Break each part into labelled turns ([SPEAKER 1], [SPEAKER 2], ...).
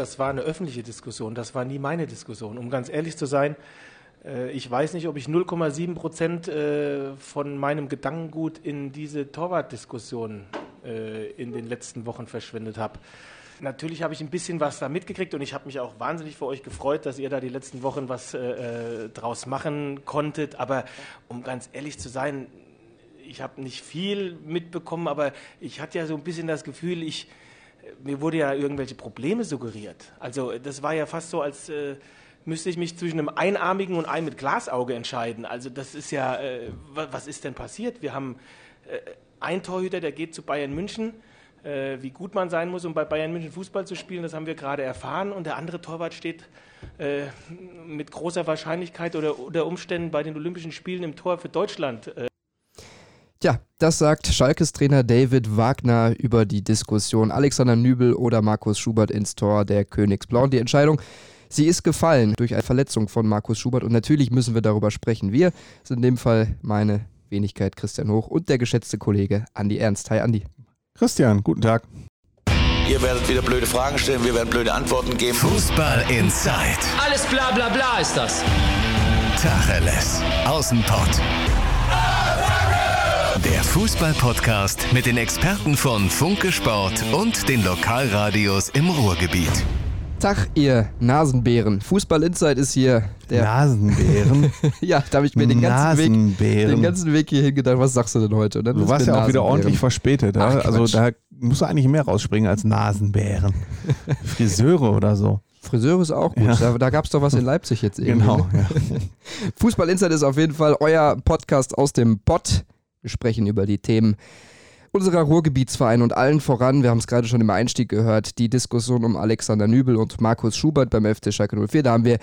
[SPEAKER 1] Das war eine öffentliche Diskussion, das war nie meine Diskussion. Um ganz ehrlich zu sein, äh, ich weiß nicht, ob ich 0,7 Prozent äh, von meinem Gedankengut in diese Torwartdiskussion äh, in den letzten Wochen verschwendet habe. Natürlich habe ich ein bisschen was da mitgekriegt und ich habe mich auch wahnsinnig für euch gefreut, dass ihr da die letzten Wochen was draus machen konntet. Aber um ganz ehrlich zu sein, ich habe nicht viel mitbekommen, aber ich hatte ja so ein bisschen das Gefühl, ich mir wurde ja irgendwelche Probleme suggeriert. Also das war ja fast so, als äh, müsste ich mich zwischen einem einarmigen und einem mit Glasauge entscheiden. Also das ist ja, äh, was ist denn passiert? Wir haben äh, einen Torhüter, der geht zu Bayern München. Äh, wie gut man sein muss, um bei Bayern München Fußball zu spielen, das haben wir gerade erfahren. Und der andere Torwart steht äh, mit großer Wahrscheinlichkeit oder unter Umständen bei den Olympischen Spielen im Tor für Deutschland.
[SPEAKER 2] Tja, das sagt Schalkes Trainer David Wagner über die Diskussion Alexander Nübel oder Markus Schubert ins Tor der Königsblauen. Die Entscheidung, sie ist gefallen durch eine Verletzung von Markus Schubert und natürlich müssen wir darüber sprechen. Wir sind in dem Fall meine Wenigkeit Christian Hoch und der geschätzte Kollege Andi Ernst. Hi Andi.
[SPEAKER 3] Christian, guten Tag.
[SPEAKER 4] Ihr werdet wieder blöde Fragen stellen, wir werden blöde Antworten geben.
[SPEAKER 5] Fußball Inside.
[SPEAKER 6] Alles bla bla bla ist das.
[SPEAKER 5] Tacheles. Außenpott. Der Fußball-Podcast mit den Experten von Funke Sport und den Lokalradios im Ruhrgebiet.
[SPEAKER 2] Tag, ihr Nasenbären. Fußball Inside ist hier. Der
[SPEAKER 3] Nasenbären.
[SPEAKER 2] ja, da habe ich mir den ganzen, Weg,
[SPEAKER 3] Nasenbären.
[SPEAKER 2] den ganzen Weg hierhin gedacht, was sagst du denn heute? Und dann
[SPEAKER 3] Du warst ja auch wieder ordentlich verspätet. Ja?
[SPEAKER 2] Ach,
[SPEAKER 3] also da musst du eigentlich mehr rausspringen als Nasenbären. Friseure oder so.
[SPEAKER 2] Friseur ist auch gut.
[SPEAKER 3] Ja.
[SPEAKER 2] Da, da gab es doch was in Leipzig jetzt.
[SPEAKER 3] Genau.
[SPEAKER 2] ne?
[SPEAKER 3] Ja.
[SPEAKER 2] Fußball Insight ist auf jeden Fall euer Podcast aus dem Pott. Wir sprechen über die Themen unserer Ruhrgebietsvereine und allen voran, wir haben es gerade schon im Einstieg gehört, die Diskussion um Alexander Nübel und Markus Schubert beim FC Schalke 04. Da haben wir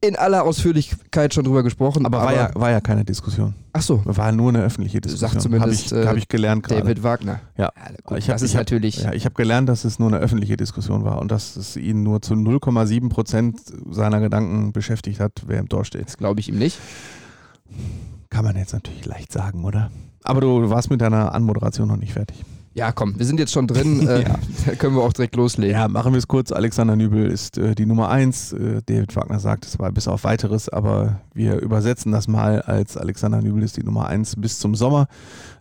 [SPEAKER 2] in aller Ausführlichkeit schon drüber gesprochen.
[SPEAKER 3] Aber war ja, war ja keine Diskussion.
[SPEAKER 2] Ach so,
[SPEAKER 3] War nur eine öffentliche Diskussion.
[SPEAKER 2] sagt zumindest
[SPEAKER 3] Habe ich, hab
[SPEAKER 2] äh,
[SPEAKER 3] ich gelernt gerade.
[SPEAKER 2] David Wagner.
[SPEAKER 3] Ja.
[SPEAKER 2] gut,
[SPEAKER 3] ich hab,
[SPEAKER 2] das ist
[SPEAKER 3] ich hab,
[SPEAKER 2] natürlich.
[SPEAKER 3] Ja, ich habe gelernt, dass es nur eine öffentliche Diskussion war und dass es ihn nur zu 0,7 Prozent seiner Gedanken beschäftigt hat, wer im Tor steht.
[SPEAKER 2] Das glaube ich ihm nicht.
[SPEAKER 3] Kann man jetzt natürlich leicht sagen, oder? Aber du warst mit deiner Anmoderation noch nicht fertig.
[SPEAKER 2] Ja, komm, wir sind jetzt schon drin. Äh,
[SPEAKER 3] Ja.
[SPEAKER 2] Da können wir auch direkt loslegen.
[SPEAKER 3] Ja, machen wir es kurz. Alexander Nübel ist äh, die Nummer eins. Äh, David Wagner sagt, es war bis auf weiteres, aber wir übersetzen das mal als Alexander Nübel ist die Nummer eins bis zum Sommer.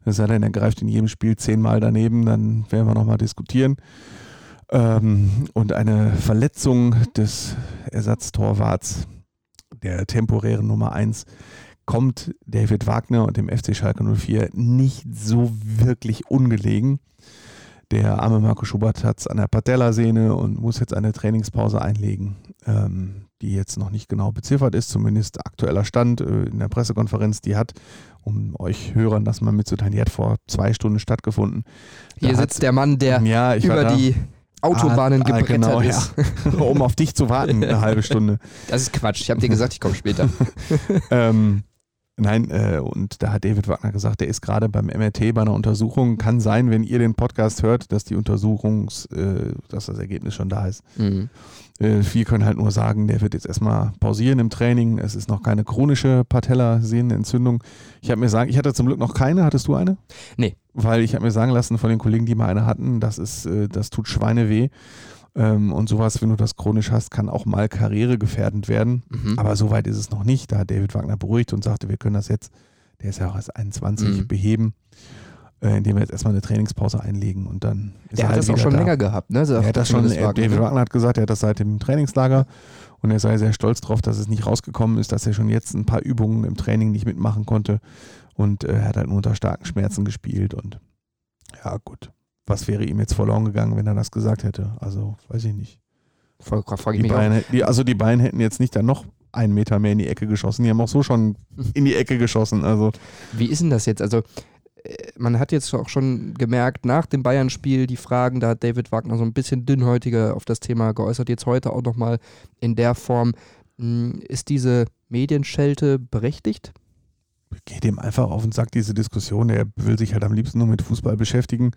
[SPEAKER 3] Es sei denn, er greift in jedem Spiel zehnmal daneben, dann werden wir nochmal diskutieren. Ähm, und eine Verletzung des Ersatztorwarts, der temporären Nummer eins, kommt David Wagner und dem FC Schalke 04 nicht so wirklich ungelegen. Der arme Marco Schubert hat es an der Patellasehne und muss jetzt eine Trainingspause einlegen, ähm, die jetzt noch nicht genau beziffert ist, zumindest aktueller Stand äh, in der Pressekonferenz, die hat, um euch Hörern das mal mitzuteilen, die hat vor zwei Stunden stattgefunden.
[SPEAKER 2] Hier
[SPEAKER 3] Da
[SPEAKER 2] sitzt
[SPEAKER 3] hat-
[SPEAKER 2] der Mann, der
[SPEAKER 3] ja,
[SPEAKER 2] über die Autobahnen
[SPEAKER 3] Ah, ah,
[SPEAKER 2] gebrettert
[SPEAKER 3] genau,
[SPEAKER 2] ist.
[SPEAKER 3] Ja. um auf dich zu warten, eine halbe Stunde.
[SPEAKER 2] Das ist Quatsch. Ich habe dir gesagt, ich komme später.
[SPEAKER 3] ähm, nein, äh, und da hat David Wagner gesagt, der ist gerade beim MRT bei einer Untersuchung. Kann sein, wenn ihr den Podcast hört, dass die Untersuchungs, äh, dass das Ergebnis schon da ist.
[SPEAKER 2] Mhm.
[SPEAKER 3] Äh, wir können halt nur sagen, der wird jetzt erstmal pausieren im Training. Es ist noch keine chronische Patellasehnenentzündung. Ich habe mir sagen, ich hatte zum Glück noch keine. Hattest du eine?
[SPEAKER 2] Nee.
[SPEAKER 3] Weil ich habe mir sagen lassen von den Kollegen, die mal eine hatten, das ist, äh, das tut Schweineweh. Ähm, und sowas, wenn du das chronisch hast, kann auch mal karrieregefährdend werden.
[SPEAKER 2] Mhm.
[SPEAKER 3] Aber so weit ist es noch nicht. Da hat David Wagner beruhigt und sagte, wir können das jetzt, der ist ja auch erst 21,
[SPEAKER 2] Mhm.
[SPEAKER 3] beheben, äh, indem wir jetzt erstmal eine Trainingspause einlegen und dann ist
[SPEAKER 2] Der
[SPEAKER 3] er
[SPEAKER 2] hat
[SPEAKER 3] halt
[SPEAKER 2] das auch schon
[SPEAKER 3] da.
[SPEAKER 2] länger gehabt, ne?
[SPEAKER 3] Er hat das schon, äh,
[SPEAKER 2] Wagner,
[SPEAKER 3] David
[SPEAKER 2] ne?
[SPEAKER 3] Wagner hat gesagt, er hat das seit dem Trainingslager und er sei sehr stolz darauf, dass es nicht rausgekommen ist, dass er schon jetzt ein paar Übungen im Training nicht mitmachen konnte und äh, er hat halt nur unter starken Schmerzen gespielt und ja gut, was wäre ihm jetzt verloren gegangen, wenn er das gesagt hätte? Also weiß ich nicht.
[SPEAKER 2] Voll- Frag ich
[SPEAKER 3] Die
[SPEAKER 2] mich.
[SPEAKER 3] Bayern, die, also die Bayern hätten jetzt nicht dann noch einen Meter mehr in die Ecke geschossen, die haben auch so schon in die Ecke geschossen, also
[SPEAKER 2] Wie ist denn das jetzt? Also, äh, man hat jetzt auch schon gemerkt, nach dem Bayern-Spiel die Fragen, da hat David Wagner so ein bisschen dünnhäutiger auf das Thema geäußert, jetzt heute auch nochmal in der Form. Mh, Ist diese Medienschelte berechtigt?
[SPEAKER 3] geht ihm einfach auf und sagt diese Diskussion, er will sich halt am liebsten nur mit Fußball beschäftigen.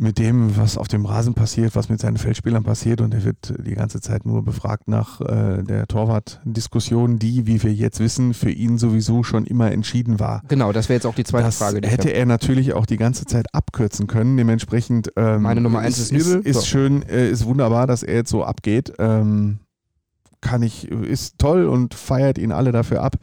[SPEAKER 3] Mit dem, was auf dem Rasen passiert, was mit seinen Feldspielern passiert und er wird die ganze Zeit nur befragt nach äh, der Torwart-Diskussion, die, wie wir jetzt wissen, für ihn sowieso schon immer entschieden war.
[SPEAKER 2] Genau, das wäre jetzt auch die zweite
[SPEAKER 3] das
[SPEAKER 2] Frage.
[SPEAKER 3] hätte er natürlich auch die ganze Zeit abkürzen können. Dementsprechend ähm,
[SPEAKER 2] Meine Nummer eins ist Nübel.
[SPEAKER 3] Ist,
[SPEAKER 2] So.
[SPEAKER 3] schön, äh, ist wunderbar, dass er jetzt so abgeht. Ähm, kann ich, ist toll und feiert ihn alle dafür ab.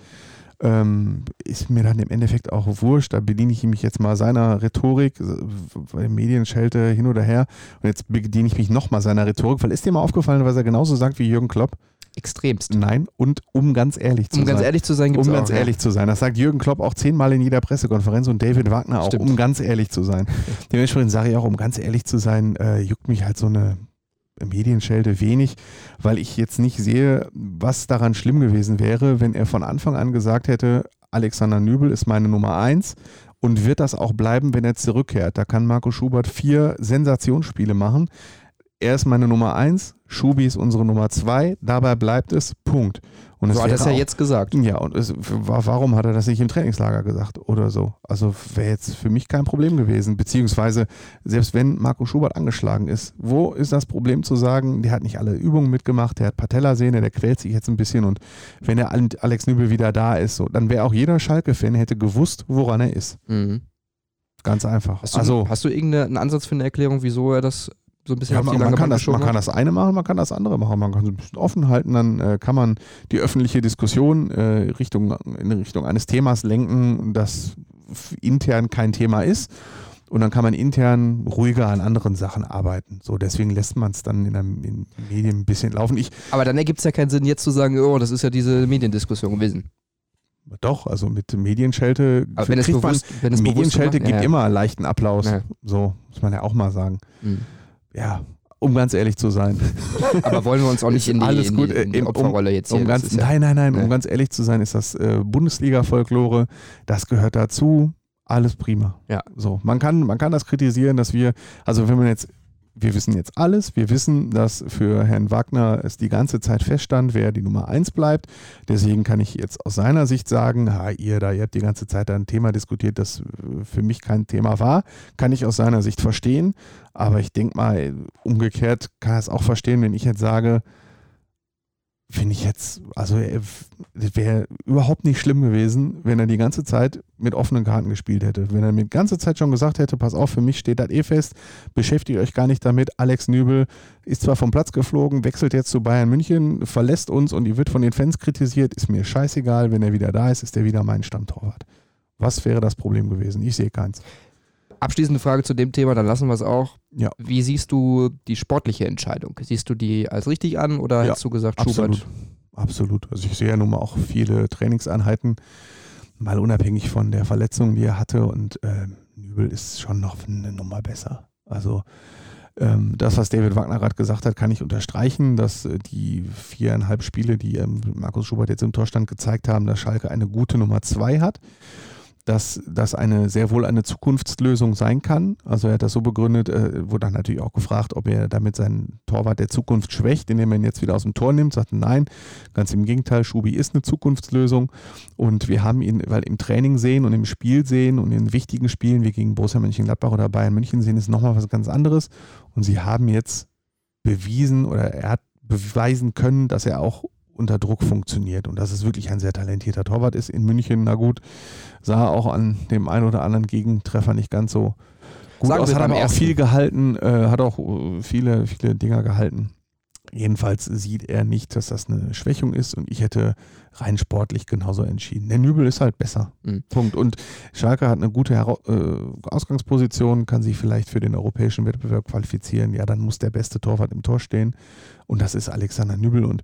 [SPEAKER 3] Ähm, ist mir dann im Endeffekt auch wurscht. Da bediene ich mich jetzt mal seiner Rhetorik, weil Medienschelte hin oder her. Und jetzt bediene ich mich nochmal seiner Rhetorik, weil ist dir mal aufgefallen, was er genauso sagt wie Jürgen Klopp?
[SPEAKER 2] Extremst.
[SPEAKER 3] Nein, und um ganz ehrlich zu
[SPEAKER 2] Um
[SPEAKER 3] sein.
[SPEAKER 2] ganz ehrlich zu sein, gibt
[SPEAKER 3] Um ganz
[SPEAKER 2] auch, ja.
[SPEAKER 3] ehrlich zu sein. Das sagt Jürgen Klopp auch zehnmal in jeder Pressekonferenz und David Wagner auch,
[SPEAKER 2] Stimmt.
[SPEAKER 3] um ganz ehrlich zu sein. Dementsprechend sage ich auch, um ganz ehrlich zu sein, äh, juckt mich halt so eine Medienschelte wenig, weil ich jetzt nicht sehe, was daran schlimm gewesen wäre, wenn er von Anfang an gesagt hätte, Alexander Nübel ist meine Nummer eins und wird das auch bleiben, wenn er zurückkehrt. Da kann Marco Schubert vier Sensationsspiele machen. Er ist meine Nummer eins, Schubi ist unsere Nummer zwei, dabei bleibt es, Punkt. Und
[SPEAKER 2] So hat er es ja
[SPEAKER 3] auch-
[SPEAKER 2] jetzt gesagt.
[SPEAKER 3] ja, und es, wa- warum hat er das nicht im Trainingslager gesagt oder so? Also wäre jetzt für mich kein Problem gewesen. Beziehungsweise, selbst wenn Marco Schubert angeschlagen ist, wo ist das Problem zu sagen, der hat nicht alle Übungen mitgemacht, der hat Patellasehne, der quält sich jetzt ein bisschen und wenn der Al- Alex Nübel wieder da ist, so, dann wäre auch jeder Schalke-Fan hätte gewusst, woran er ist.
[SPEAKER 2] Mhm.
[SPEAKER 3] Ganz einfach.
[SPEAKER 2] Hast du,
[SPEAKER 3] also,
[SPEAKER 2] hast du irgendeinen Ansatz für eine Erklärung, wieso er das so ein bisschen
[SPEAKER 3] ja,
[SPEAKER 2] auf die
[SPEAKER 3] man, man, kann das, man kann das eine machen, man kann das andere machen. Man kann es ein bisschen offen halten, dann äh, kann man die öffentliche Diskussion äh, Richtung, in Richtung eines Themas lenken, das intern kein Thema ist. Und dann kann man intern ruhiger an anderen Sachen arbeiten. So, deswegen lässt man es dann in den Medien ein bisschen laufen. Ich,
[SPEAKER 2] Aber dann ergibt es ja keinen Sinn, jetzt zu sagen, oh, das ist ja diese Mediendiskussion gewesen.
[SPEAKER 3] doch, also mit Medienschelte
[SPEAKER 2] Aber wenn es bewusst, wenn es
[SPEAKER 3] Medienschelte gibt
[SPEAKER 2] ja.
[SPEAKER 3] immer leichten Applaus.
[SPEAKER 2] Ja.
[SPEAKER 3] So, muss man ja auch mal sagen.
[SPEAKER 2] Mhm.
[SPEAKER 3] Ja, um ganz ehrlich zu sein.
[SPEAKER 2] Aber wollen wir uns auch nicht in die,
[SPEAKER 3] Alles
[SPEAKER 2] in
[SPEAKER 3] gut,
[SPEAKER 2] die,
[SPEAKER 3] äh,
[SPEAKER 2] in die
[SPEAKER 3] um-
[SPEAKER 2] Opferrolle jetzt hier.
[SPEAKER 3] Um ganz,
[SPEAKER 2] ja,
[SPEAKER 3] nein, nein, nein,
[SPEAKER 2] Ja.
[SPEAKER 3] um ganz ehrlich zu sein, ist das äh, Bundesliga-Folklore, das gehört dazu, alles prima.
[SPEAKER 2] Ja.
[SPEAKER 3] So, man kann, man kann das kritisieren, dass wir, also wenn man jetzt, wir wissen jetzt alles, wir wissen, dass für Herrn Wagner es die ganze Zeit feststand, wer die Nummer eins bleibt. Deswegen kann ich jetzt aus seiner Sicht sagen, ha, ihr da, ihr habt die ganze Zeit ein Thema diskutiert, das äh, für mich kein Thema war. Kann ich aus seiner Sicht verstehen. Aber ich denke mal, umgekehrt kann er es auch verstehen, wenn ich jetzt sage, finde ich jetzt, also es wäre überhaupt nicht schlimm gewesen, wenn er die ganze Zeit mit offenen Karten gespielt hätte. Wenn er mir die ganze Zeit schon gesagt hätte, pass auf, für mich steht das eh fest, beschäftigt euch gar nicht damit. Alex Nübel ist zwar vom Platz geflogen, wechselt jetzt zu Bayern München, verlässt uns und die wird von den Fans kritisiert, ist mir scheißegal, wenn er wieder da ist, ist er wieder mein Stammtorwart. Was wäre das Problem gewesen? Ich sehe keins.
[SPEAKER 2] Abschließende Frage zu dem Thema, dann lassen wir es auch.
[SPEAKER 3] Ja.
[SPEAKER 2] Wie siehst du die sportliche Entscheidung? Siehst du die als richtig an oder
[SPEAKER 3] Ja,
[SPEAKER 2] hättest du gesagt,
[SPEAKER 3] Absolut.
[SPEAKER 2] Schubert?
[SPEAKER 3] Absolut. Also ich sehe ja nun mal auch viele Trainingseinheiten, mal unabhängig von der Verletzung, die er hatte. Und ähm, Nübel ist schon noch eine Nummer besser. Also ähm, das, was David Wagner gerade gesagt hat, kann ich unterstreichen, dass äh, die viereinhalb Spiele, die ähm, Markus Schubert jetzt im Torstand gezeigt haben, dass Schalke eine gute Nummer zwei hat. Dass das eine sehr wohl eine Zukunftslösung sein kann. Also er hat das so begründet, äh, wurde dann natürlich auch gefragt, ob er damit seinen Torwart der Zukunft schwächt, indem er ihn jetzt wieder aus dem Tor nimmt. Sagte nein, ganz im Gegenteil, Schubi ist eine Zukunftslösung und wir haben ihn, weil im Training sehen und im Spiel sehen und in wichtigen Spielen wie gegen Borussia Mönchengladbach oder Bayern München sehen, ist nochmal was ganz anderes. Und sie haben jetzt bewiesen oder er hat beweisen können, dass er auch unter Druck funktioniert und dass es wirklich ein sehr talentierter Torwart ist in München. Na gut, sah auch an dem einen oder anderen Gegentreffer nicht ganz so gut
[SPEAKER 2] Sagen
[SPEAKER 3] aus, hat aber auch
[SPEAKER 2] ersten.
[SPEAKER 3] viel gehalten, äh, hat auch äh, viele, viele Dinger gehalten. Jedenfalls sieht er nicht, dass das eine Schwächung ist und ich hätte rein sportlich genauso entschieden. Der Nübel ist halt besser.
[SPEAKER 2] Mhm.
[SPEAKER 3] Punkt. Und Schalke hat eine gute Hera äh, Ausgangsposition, kann sich vielleicht für den europäischen Wettbewerb qualifizieren. Ja, dann muss der beste Torwart im Tor stehen und das ist Alexander Nübel und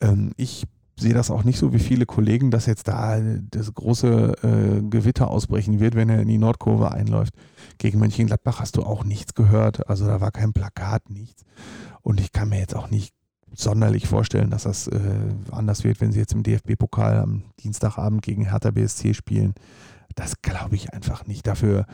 [SPEAKER 3] ähm, ich sehe das auch nicht so wie viele Kollegen, dass jetzt da das große äh, Gewitter ausbrechen wird, wenn er in die Nordkurve einläuft. Gegen Mönchengladbach hast du auch nichts gehört. Also da war kein Plakat, nichts. Und ich kann mir jetzt auch nicht sonderlich vorstellen, dass das äh, anders wird, wenn sie jetzt im DFB-Pokal am Dienstagabend gegen Hertha BSC spielen. Das glaube ich einfach nicht. Dafür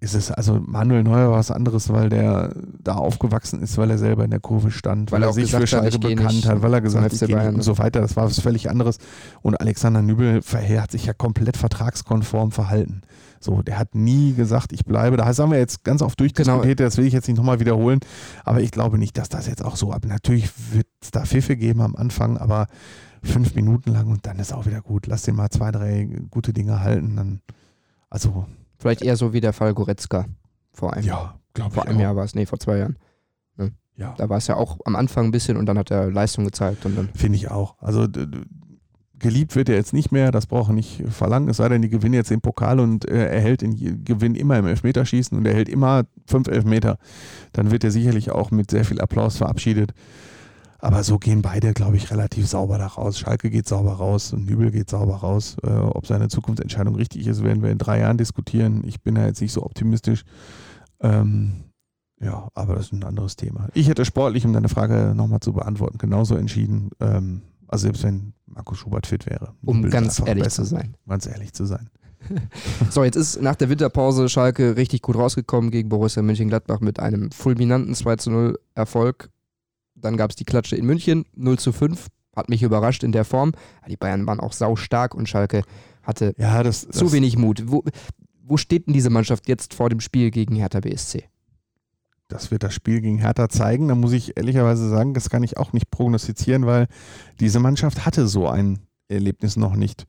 [SPEAKER 3] ist es, also Manuel Neuer war was anderes, weil der da aufgewachsen ist, weil er selber in der Kurve stand, weil,
[SPEAKER 2] Weil er
[SPEAKER 3] sich für Schalke bekannt hat, weil er gesagt hat, ich gehe und so weiter. Das war was völlig anderes. Und Alexander Nübel hat sich ja komplett vertragskonform verhalten. So, der hat nie gesagt, ich bleibe. Da haben wir jetzt ganz oft durchdiskutiert,
[SPEAKER 2] Genau.
[SPEAKER 3] das will ich jetzt nicht nochmal wiederholen. Aber ich glaube nicht, dass das jetzt auch so ab. Natürlich wird es da Pfiffe geben am Anfang, aber fünf Minuten lang und dann ist auch wieder gut. Lass den mal zwei, drei gute Dinge halten. Dann, also,
[SPEAKER 2] Vielleicht eher so wie der Fall Goretzka vor einem,
[SPEAKER 3] ja, glaube ich.
[SPEAKER 2] vor einem
[SPEAKER 3] auch.
[SPEAKER 2] Jahr war es, nee, vor zwei Jahren.
[SPEAKER 3] Ja.
[SPEAKER 2] Da war es ja auch am Anfang ein bisschen und dann hat er Leistung gezeigt und dann.
[SPEAKER 3] Finde ich auch. Also geliebt wird er jetzt nicht mehr, das braucht er nicht verlangen, es sei denn, die gewinnen jetzt den Pokal und äh, er hält den Gewinn immer im Elfmeterschießen und er hält immer fünf Elfmeter. Dann wird er sicherlich auch mit sehr viel Applaus verabschiedet. Aber so gehen beide, glaube ich, relativ sauber da raus. Schalke geht sauber raus und Nübel geht sauber raus. Äh, ob seine Zukunftsentscheidung richtig ist, werden wir in drei Jahren diskutieren. Ich bin da jetzt nicht so optimistisch. Ähm, ja, aber das ist ein anderes Thema. Ich hätte sportlich, um deine Frage nochmal zu beantworten, genauso entschieden. Ähm, also selbst wenn Marco Schubert fit wäre.
[SPEAKER 2] Um ganz ehrlich
[SPEAKER 3] besser.
[SPEAKER 2] zu sein.
[SPEAKER 3] Ganz ehrlich zu sein.
[SPEAKER 2] So, jetzt ist nach der Winterpause Schalke richtig gut rausgekommen gegen Borussia Mönchengladbach mit einem fulminanten 2 zu 0 Erfolg. Dann gab es die Klatsche in München, 0 zu 5. Hat mich überrascht in der Form. Die Bayern waren auch sau stark und Schalke hatte
[SPEAKER 3] Ja, das, das
[SPEAKER 2] zu wenig Mut. Wo, wo steht denn diese Mannschaft jetzt vor dem Spiel gegen Hertha BSC?
[SPEAKER 3] Das wird das Spiel gegen Hertha zeigen. Da muss ich ehrlicherweise sagen, das kann ich auch nicht prognostizieren, weil diese Mannschaft hatte so ein Erlebnis noch nicht.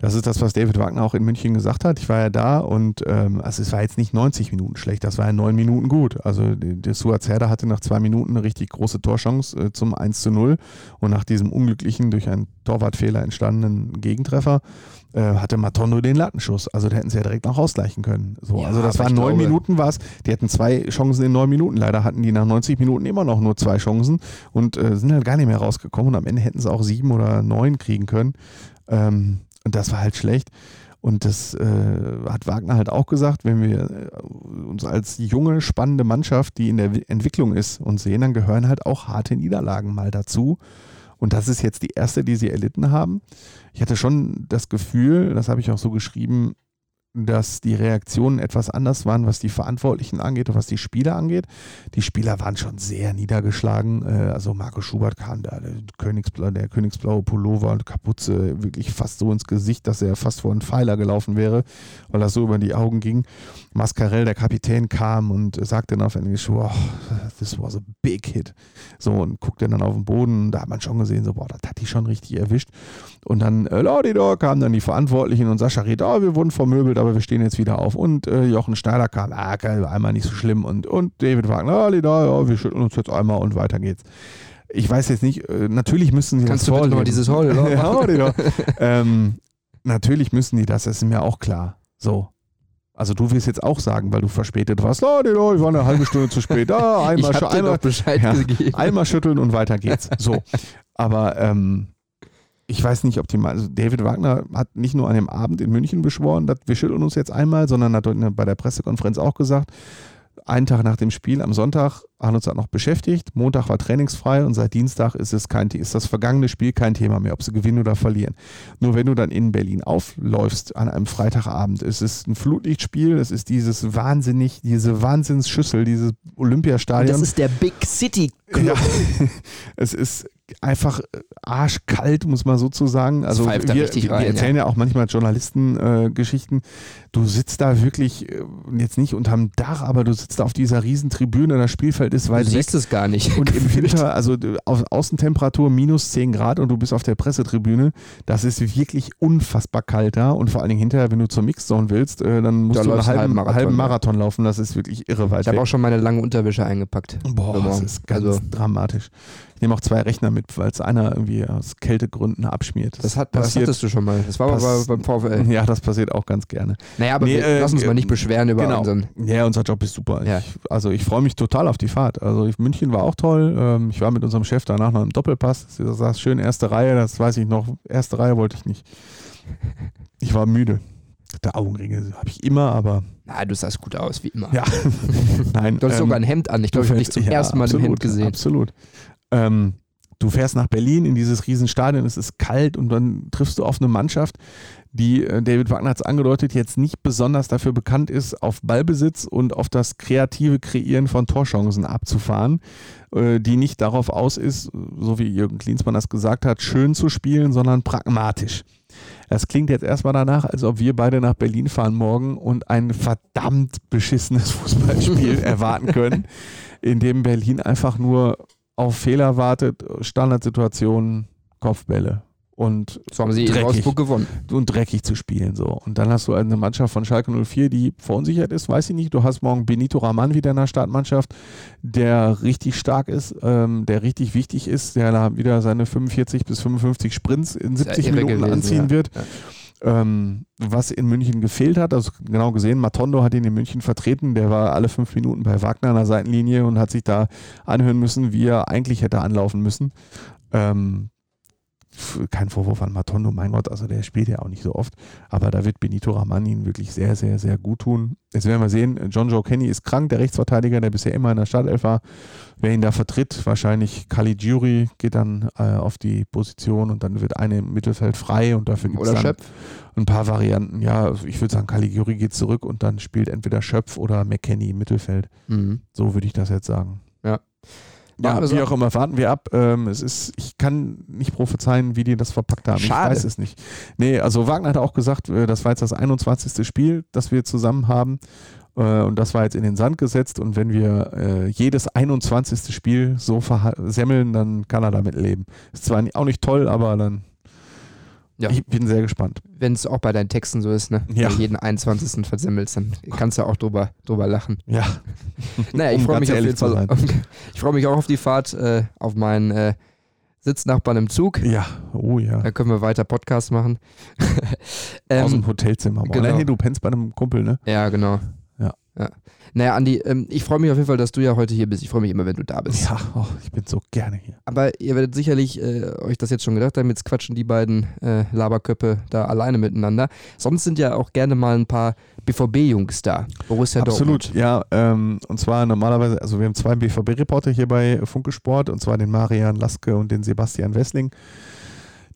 [SPEAKER 3] Das ist das, was David Wagner auch in München gesagt hat. Ich war ja da und ähm, also es war jetzt nicht 90 Minuten schlecht, das war ja 9 Minuten gut. Also der Suat Serdar hatte nach zwei Minuten eine richtig große Torchance äh, zum 1 zu 0 und nach diesem unglücklichen, durch einen Torwartfehler entstandenen Gegentreffer äh, hatte Matondo den Lattenschuss. Also da hätten sie ja direkt noch ausgleichen können. So,
[SPEAKER 2] Ja,
[SPEAKER 3] also das waren neun Minuten war es. Die hatten zwei Chancen in neun Minuten. Leider hatten die nach 90 Minuten immer noch nur zwei Chancen und äh, sind halt gar nicht mehr rausgekommen. Und am Ende hätten sie auch sieben oder neun kriegen können. Ähm, und das war halt schlecht. Und das äh, hat Wagner halt auch gesagt, wenn wir äh, uns als junge, spannende Mannschaft, die in der Wi- Entwicklung ist, und sehen, dann gehören halt auch harte Niederlagen mal dazu. Und das ist jetzt die erste, die sie erlitten haben. Ich hatte schon das Gefühl, das habe ich auch so geschrieben, dass die Reaktionen etwas anders waren, was die Verantwortlichen angeht und was die Spieler angeht. Die Spieler waren schon sehr niedergeschlagen. Äh, Also Marco Schubert kam da, der, Königsblau, der königsblaue Pullover und Kapuze wirklich fast so ins Gesicht, dass er fast vor einen Pfeiler gelaufen wäre, weil das so über die Augen ging. Mascarell, der Kapitän, kam und sagte dann auf Englisch, wow, this was a big hit. So, und guckte dann auf den Boden, da hat man schon gesehen, so, boah, das hat die schon richtig erwischt. Und dann, äh, Laudidor, kamen dann die Verantwortlichen und Sascha riet, oh, wir wurden vermöbelt, aber wir stehen jetzt wieder auf. Und äh, Jochen Schneider kam, ah, geil, einmal nicht so schlimm. Und, und David Wagner, Laudidor, ja, wir schütteln uns jetzt einmal und weiter geht's. Ich weiß jetzt nicht, äh, natürlich müssen sie
[SPEAKER 2] Kannst
[SPEAKER 3] das
[SPEAKER 2] du bitte dieses Hol
[SPEAKER 3] ja, ähm, natürlich müssen die das, das ist mir auch klar. So. Also du wirst jetzt auch sagen, weil du verspätet warst, Laudidor, ich war eine halbe Stunde zu spät. Ah, einmal, sch- einmal, ja. Einmal schütteln und weiter geht's. So. Aber ähm, ich weiß nicht, ob die mal. Also David Wagner hat nicht nur an dem Abend in München beschworen, dass wir schütteln uns jetzt einmal, sondern hat bei der Pressekonferenz auch gesagt, einen Tag nach dem Spiel am Sonntag haben uns das noch beschäftigt. Montag war trainingsfrei und seit Dienstag ist es kein ist das vergangene Spiel kein Thema mehr, ob sie gewinnen oder verlieren. Nur wenn du dann in Berlin aufläufst an einem Freitagabend, es ist ein Flutlichtspiel, es ist dieses wahnsinnig, diese Wahnsinnsschüssel, dieses Olympiastadion.
[SPEAKER 2] Das ist der Big City Club.
[SPEAKER 3] Ja, es ist einfach äh, arschkalt, muss man sozusagen. Also wir, wir
[SPEAKER 2] rein,
[SPEAKER 3] erzählen ja. auch manchmal Journalisten-Geschichten. Äh, Geschichten. du sitzt da wirklich, äh, jetzt nicht unterm Dach, aber du sitzt da auf dieser riesen Tribüne, das Spielfeld ist
[SPEAKER 2] Du
[SPEAKER 3] weit weg.
[SPEAKER 2] siehst es gar nicht.
[SPEAKER 3] Und im Winter, also äh, Au Außentemperatur minus 10 Grad und du bist auf der Pressetribüne, das ist wirklich unfassbar kalt da. Und vor allen Dingen hinterher, wenn du zur Mixzone willst, äh, dann musst
[SPEAKER 2] Da
[SPEAKER 3] du einen
[SPEAKER 2] du
[SPEAKER 3] halben,
[SPEAKER 2] halben
[SPEAKER 3] halben,
[SPEAKER 2] Marathon,
[SPEAKER 3] Marathon,
[SPEAKER 2] ja.
[SPEAKER 3] laufen. Das ist wirklich irre weit
[SPEAKER 2] Ich habe
[SPEAKER 3] weg.
[SPEAKER 2] auch schon meine lange Unterwäsche eingepackt.
[SPEAKER 3] Boah, das ist ganz
[SPEAKER 2] Also-
[SPEAKER 3] dramatisch. Ich nehme auch zwei Rechner mit, weil es einer irgendwie aus Kältegründen abschmiert.
[SPEAKER 2] Das, hat, das
[SPEAKER 3] passiert.
[SPEAKER 2] hattest du schon mal. Das war aber beim VfL.
[SPEAKER 3] Ja, das passiert auch ganz gerne.
[SPEAKER 2] Naja, aber
[SPEAKER 3] Nee,
[SPEAKER 2] wir
[SPEAKER 3] äh,
[SPEAKER 2] lass uns mal
[SPEAKER 3] äh,
[SPEAKER 2] nicht beschweren über
[SPEAKER 3] genau.
[SPEAKER 2] unseren.
[SPEAKER 3] Ja, unser Job ist super.
[SPEAKER 2] Ja.
[SPEAKER 3] Ich, also ich freue mich total auf die Fahrt. Also München war auch toll. Ähm, ich war mit unserem Chef danach noch im Doppelpass. Du saß schön erste Reihe, das weiß ich noch. Erste Reihe wollte ich nicht. Ich war müde. Der Augenringe habe ich immer, aber
[SPEAKER 2] Na, du sahst gut aus, wie immer.
[SPEAKER 3] ja. Nein.
[SPEAKER 2] Du hast
[SPEAKER 3] ähm,
[SPEAKER 2] sogar ein Hemd an. Ich glaube, ich habe dich zum
[SPEAKER 3] ja,
[SPEAKER 2] ersten Mal
[SPEAKER 3] absolut,
[SPEAKER 2] im Hemd gesehen.
[SPEAKER 3] Absolut. Ähm, du fährst nach Berlin in dieses Riesenstadion, es ist kalt und dann triffst du auf eine Mannschaft, die, äh, David Wagner hat es angedeutet, jetzt nicht besonders dafür bekannt ist, auf Ballbesitz und auf das kreative Kreieren von Torchancen abzufahren, äh, die nicht darauf aus ist, so wie Jürgen Klinsmann das gesagt hat, schön zu spielen, sondern pragmatisch. Das klingt jetzt erstmal danach, als ob wir beide nach Berlin fahren morgen und ein verdammt beschissenes Fußballspiel erwarten können, in dem Berlin einfach nur auf Fehler wartet, Standardsituationen, Kopfbälle und
[SPEAKER 2] So haben sie in
[SPEAKER 3] dreckig,
[SPEAKER 2] Wolfsburg gewonnen.
[SPEAKER 3] und dreckig zu spielen so. Und dann hast du eine Mannschaft von Schalke 04, die verunsichert ist, weiß ich nicht. Du hast morgen Benito Raman wieder in der Startmannschaft, der richtig stark ist, ähm, der richtig wichtig ist, der da wieder seine 45 bis 55 Sprints in
[SPEAKER 2] Ist ja
[SPEAKER 3] 70
[SPEAKER 2] irre
[SPEAKER 3] Minuten
[SPEAKER 2] gewesen,
[SPEAKER 3] anziehen
[SPEAKER 2] ja.
[SPEAKER 3] wird.
[SPEAKER 2] Ja.
[SPEAKER 3] Ähm, was in München gefehlt hat, also genau gesehen, Matondo hat ihn in München vertreten, der war alle fünf Minuten bei Wagner an der Seitenlinie und hat sich da anhören müssen, wie er eigentlich hätte anlaufen müssen. Ähm, kein Vorwurf an Matondo, mein Gott, also der spielt ja auch nicht so oft, aber da wird Benito Raman ihn wirklich sehr, sehr, sehr gut tun. Jetzt werden wir sehen, John Joe Kenny ist krank, der Rechtsverteidiger, der bisher immer in der Startelf war. Wer ihn da vertritt, wahrscheinlich Caligiuri geht dann äh, auf die Position und dann wird eine im Mittelfeld frei und dafür gibt es
[SPEAKER 2] Oder
[SPEAKER 3] dann
[SPEAKER 2] Schöpf.
[SPEAKER 3] ein paar Varianten. Ja, ich würde sagen, Caligiuri geht zurück und dann spielt entweder Schöpf oder McKenny im Mittelfeld.
[SPEAKER 2] Mhm.
[SPEAKER 3] So würde ich das jetzt sagen.
[SPEAKER 2] Ja.
[SPEAKER 3] Ja, wie auch immer, warten wir ab. Ähm, es ist, ich kann nicht prophezeien, wie die das verpackt haben.
[SPEAKER 2] Schade.
[SPEAKER 3] Ich weiß es nicht. Nee, also Wagner hat auch gesagt, äh, das war jetzt das 21. Spiel, das wir zusammen haben. Äh, und das war jetzt in den Sand gesetzt. Und wenn wir äh, jedes 21. Spiel so verha- semmeln, dann kann er damit leben. Ist zwar auch nicht toll, aber dann.
[SPEAKER 2] Ja.
[SPEAKER 3] Ich bin sehr gespannt.
[SPEAKER 2] Wenn es auch bei deinen Texten so ist, ne?
[SPEAKER 3] Ja.
[SPEAKER 2] Wenn du jeden 21. versemmelst, dann kannst du auch drüber, drüber lachen.
[SPEAKER 3] Ja.
[SPEAKER 2] Naja, ich
[SPEAKER 3] Um
[SPEAKER 2] freue mich auf jeden Fall. Ich freue mich auch auf die Fahrt, äh, auf meinen äh, Sitznachbarn im Zug.
[SPEAKER 3] Ja, oh ja.
[SPEAKER 2] Da können wir weiter Podcast machen.
[SPEAKER 3] Aus dem
[SPEAKER 2] ähm,
[SPEAKER 3] Hotelzimmer.
[SPEAKER 2] genau.
[SPEAKER 3] Genau. Nee, du pennst bei einem Kumpel, ne?
[SPEAKER 2] ja, genau.
[SPEAKER 3] Ja.
[SPEAKER 2] ja. Naja, Andi, ähm, ich freue mich auf jeden Fall, dass du ja heute hier bist. Ich freue mich immer, wenn du da bist.
[SPEAKER 3] Ja, oh, ich bin so gerne hier.
[SPEAKER 2] Aber ihr werdet sicherlich äh, euch das jetzt schon gedacht haben, jetzt quatschen die beiden äh, Laberköppe da alleine miteinander. Sonst sind ja auch gerne mal ein paar BVB-Jungs da. Borussia
[SPEAKER 3] Absolut,
[SPEAKER 2] Dortmund.
[SPEAKER 3] ja. Ähm, und zwar normalerweise, also wir haben zwei BVB-Reporter hier bei Funke Sport, und zwar den Marian Laske und den Sebastian Wessling.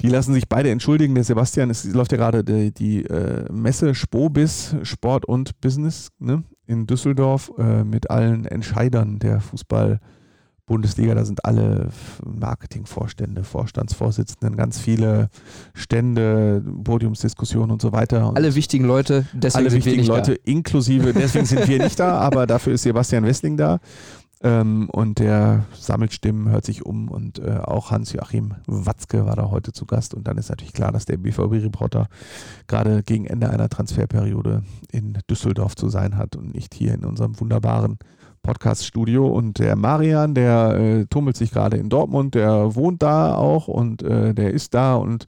[SPEAKER 3] Die lassen sich beide entschuldigen. Der Sebastian, es läuft ja gerade die, die äh, Messe Spobis, Sport und Business ne, in Düsseldorf äh, mit allen Entscheidern der Fußball-Bundesliga. Da sind alle Marketingvorstände, Vorstandsvorsitzenden, ganz viele Stände, Podiumsdiskussionen und so weiter. Und
[SPEAKER 2] Alle wichtigen Leute, deswegen
[SPEAKER 3] alle
[SPEAKER 2] sind wir
[SPEAKER 3] wichtigen
[SPEAKER 2] nicht
[SPEAKER 3] Leute,
[SPEAKER 2] da.
[SPEAKER 3] inklusive, deswegen sind wir nicht da, aber dafür ist Sebastian Wessling da. Ähm, und der sammelt Stimmen, hört sich um und äh, auch Hans-Joachim Watzke war da heute zu Gast. Und dann ist natürlich klar, dass der BVB-Reporter gerade gegen Ende einer Transferperiode in Düsseldorf zu sein hat und nicht hier in unserem wunderbaren Podcast-Studio. Und der Marian, der äh, tummelt sich gerade in Dortmund, der wohnt da auch und äh, der ist da und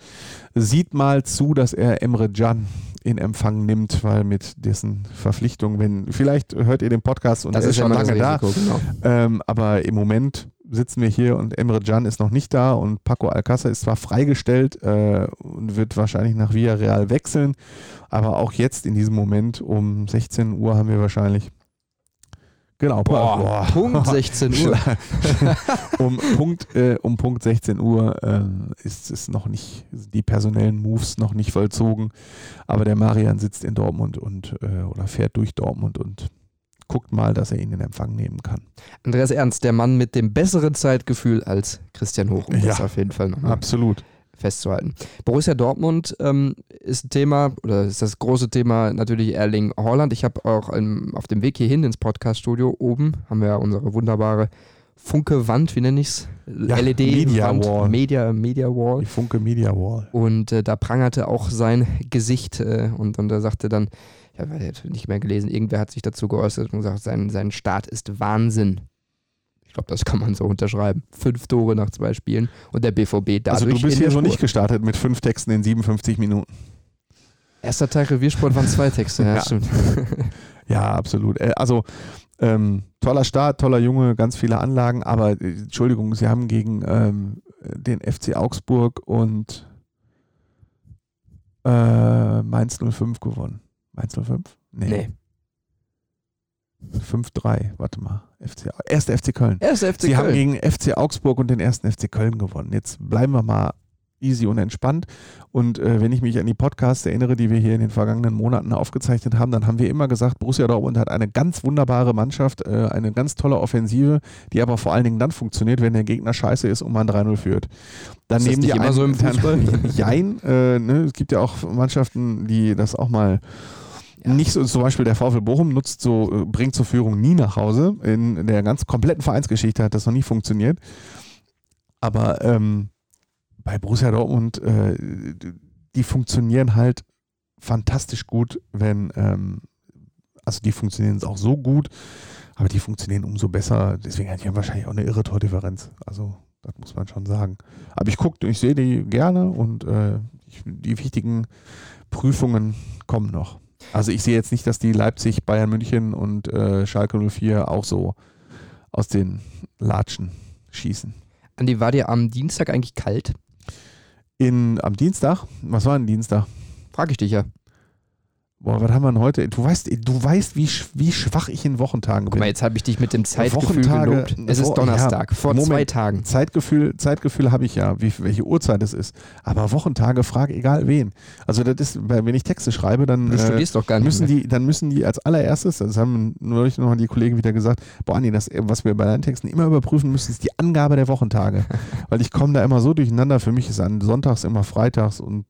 [SPEAKER 3] sieht mal zu, dass er Emre Can in Empfang nimmt, weil mit dessen Verpflichtung, wenn, vielleicht hört ihr den Podcast und
[SPEAKER 2] Das
[SPEAKER 3] er
[SPEAKER 2] ist
[SPEAKER 3] schon lange da,
[SPEAKER 2] Risiko, genau.
[SPEAKER 3] ähm, aber im Moment sitzen wir hier und Emre Can ist noch nicht da und Paco Alcázar ist zwar freigestellt äh, und wird wahrscheinlich nach Villarreal wechseln, aber auch jetzt in diesem Moment um 16 Uhr haben wir wahrscheinlich Genau,
[SPEAKER 2] Boah, Punkt 16 Uhr.
[SPEAKER 3] um, Punkt, äh, um Punkt 16 Uhr äh, ist es noch nicht, sind die personellen Moves noch nicht vollzogen. Aber der Marian sitzt in Dortmund und äh, oder fährt durch Dortmund und guckt mal, dass er ihn in Empfang nehmen kann.
[SPEAKER 2] Andreas Ernst, der Mann mit dem besseren Zeitgefühl als Christian Hoch. Um
[SPEAKER 3] Ja,
[SPEAKER 2] auf jeden Fall nochmal
[SPEAKER 3] Absolut.
[SPEAKER 2] Festzuhalten. Borussia Dortmund ähm, ist ein Thema, oder ist das große Thema natürlich Erling Haaland. Ich habe auch ähm, auf dem Weg hierhin ins Podcaststudio oben, haben wir ja unsere wunderbare Funke-Wand, wie nenne ich es?
[SPEAKER 3] Ja,
[SPEAKER 2] LED
[SPEAKER 3] Media
[SPEAKER 2] Wand,
[SPEAKER 3] Wall.
[SPEAKER 2] Media, Media Wall.
[SPEAKER 3] Die Funke Media Wall.
[SPEAKER 2] Und äh, da prangerte auch sein Gesicht äh, und, und er sagte dann, ich habe nicht mehr gelesen, irgendwer hat sich dazu geäußert und gesagt, sein, sein Start ist Wahnsinn. Ich glaube, das kann man so unterschreiben. Fünf Tore nach zwei Spielen und der BVB dadurch
[SPEAKER 3] Also du bist hier so nicht gestartet mit fünf Texten in 57 Minuten.
[SPEAKER 2] Erster Teil Reviersport waren zwei Texte, ja,
[SPEAKER 3] Ja.
[SPEAKER 2] stimmt.
[SPEAKER 3] Ja, absolut. Äh, Also ähm, toller Start, toller Junge, ganz viele Anlagen, aber äh, Entschuldigung, sie haben gegen ähm, den FC Augsburg und äh, Mainz 05 gewonnen. Mainz 05?
[SPEAKER 2] Nee.
[SPEAKER 3] 5-3, warte mal. FC, erste FC Köln.
[SPEAKER 2] Erste FC
[SPEAKER 3] Sie haben
[SPEAKER 2] Köln.
[SPEAKER 3] gegen FC Augsburg und den ersten FC Köln gewonnen. Jetzt bleiben wir mal easy und entspannt. Und äh, wenn ich mich an die Podcasts erinnere, die wir hier in den vergangenen Monaten aufgezeichnet haben, dann haben wir immer gesagt, Borussia Dortmund hat eine ganz wunderbare Mannschaft, äh, eine ganz tolle Offensive, die aber vor allen Dingen dann funktioniert, wenn der Gegner scheiße ist und man 3-0 führt. Dann
[SPEAKER 2] Ist das
[SPEAKER 3] nehmen die
[SPEAKER 2] nicht immer
[SPEAKER 3] einen-
[SPEAKER 2] so im Fußball?
[SPEAKER 3] Jein. Äh, ne? Es gibt ja auch Mannschaften, die das auch mal nicht so, zum Beispiel der VfL Bochum nutzt so, äh, bringt zur Führung nie nach Hause. In der ganz kompletten Vereinsgeschichte hat das noch nie funktioniert. Aber ähm, bei Borussia Dortmund, äh, die funktionieren halt fantastisch gut, wenn, ähm, also die funktionieren auch so gut, aber die funktionieren umso besser. Deswegen hat die wahrscheinlich auch eine irre Tordifferenz. Also, das muss man schon sagen. Aber ich gucke, ich sehe die gerne und äh, ich, die wichtigen Prüfungen kommen noch. Also ich sehe jetzt nicht, dass die Leipzig, Bayern München und äh, Schalke 04 auch so aus den Latschen schießen.
[SPEAKER 2] Andi, war dir am Dienstag eigentlich kalt?
[SPEAKER 3] In, am Dienstag, was war denn Dienstag?
[SPEAKER 2] Frag ich dich ja.
[SPEAKER 3] Boah, was haben wir denn heute? Du weißt, du weißt, wie, wie schwach ich in Wochentagen
[SPEAKER 2] Guck
[SPEAKER 3] bin.
[SPEAKER 2] mal, jetzt habe ich dich mit dem Zeitgefühl
[SPEAKER 3] Wochentage-
[SPEAKER 2] gelobt. Es ist Donnerstag,
[SPEAKER 3] ja,
[SPEAKER 2] vor
[SPEAKER 3] Moment.
[SPEAKER 2] zwei Tagen.
[SPEAKER 3] Zeitgefühl, Zeitgefühl habe ich ja, wie, welche Uhrzeit es ist. Aber Wochentage, frag egal wen. Also das ist, wenn ich Texte schreibe, dann äh, müssen die, dann müssen die als allererstes, das haben neulich noch die Kollegen wieder gesagt, boah Andi, das, was wir bei deinen Texten immer überprüfen müssen, ist die Angabe der Wochentage. Weil ich komme da immer so durcheinander. Für mich ist an Sonntags immer Freitags und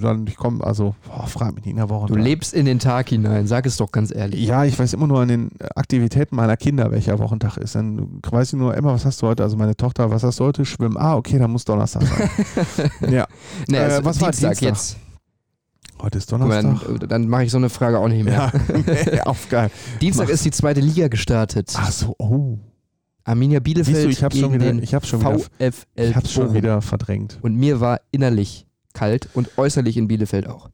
[SPEAKER 3] dann ich komme, also, boah, frag mich nicht in der Woche.
[SPEAKER 2] Du lebst in den Tag hinein, sag es doch ganz ehrlich.
[SPEAKER 3] Ja, ich weiß immer nur an den Aktivitäten meiner Kinder, welcher Wochentag ist. Dann weiß ich nur, Emma, was hast du heute? Also meine Tochter, was hast du heute? Schwimmen. Ah, okay, dann muss Donnerstag sein. ja,
[SPEAKER 2] Nee,
[SPEAKER 3] Äh,
[SPEAKER 2] also
[SPEAKER 3] was war
[SPEAKER 2] Dienstag,
[SPEAKER 3] Dienstag?
[SPEAKER 2] jetzt.
[SPEAKER 3] heute ist Donnerstag.
[SPEAKER 2] Dann, dann mache ich so eine Frage auch nicht mehr.
[SPEAKER 3] Ja, auf geil.
[SPEAKER 2] Dienstag
[SPEAKER 3] mach.
[SPEAKER 2] ist die zweite Liga gestartet.
[SPEAKER 3] Ach so, oh.
[SPEAKER 2] Arminia Bielefeld
[SPEAKER 3] Siehst du, ich
[SPEAKER 2] gegen
[SPEAKER 3] schon wieder- ich hab's schon wieder-
[SPEAKER 2] VfL
[SPEAKER 3] Ich hab's schon wieder verdrängt.
[SPEAKER 2] Und mir war innerlich kalt und äußerlich in Bielefeld auch.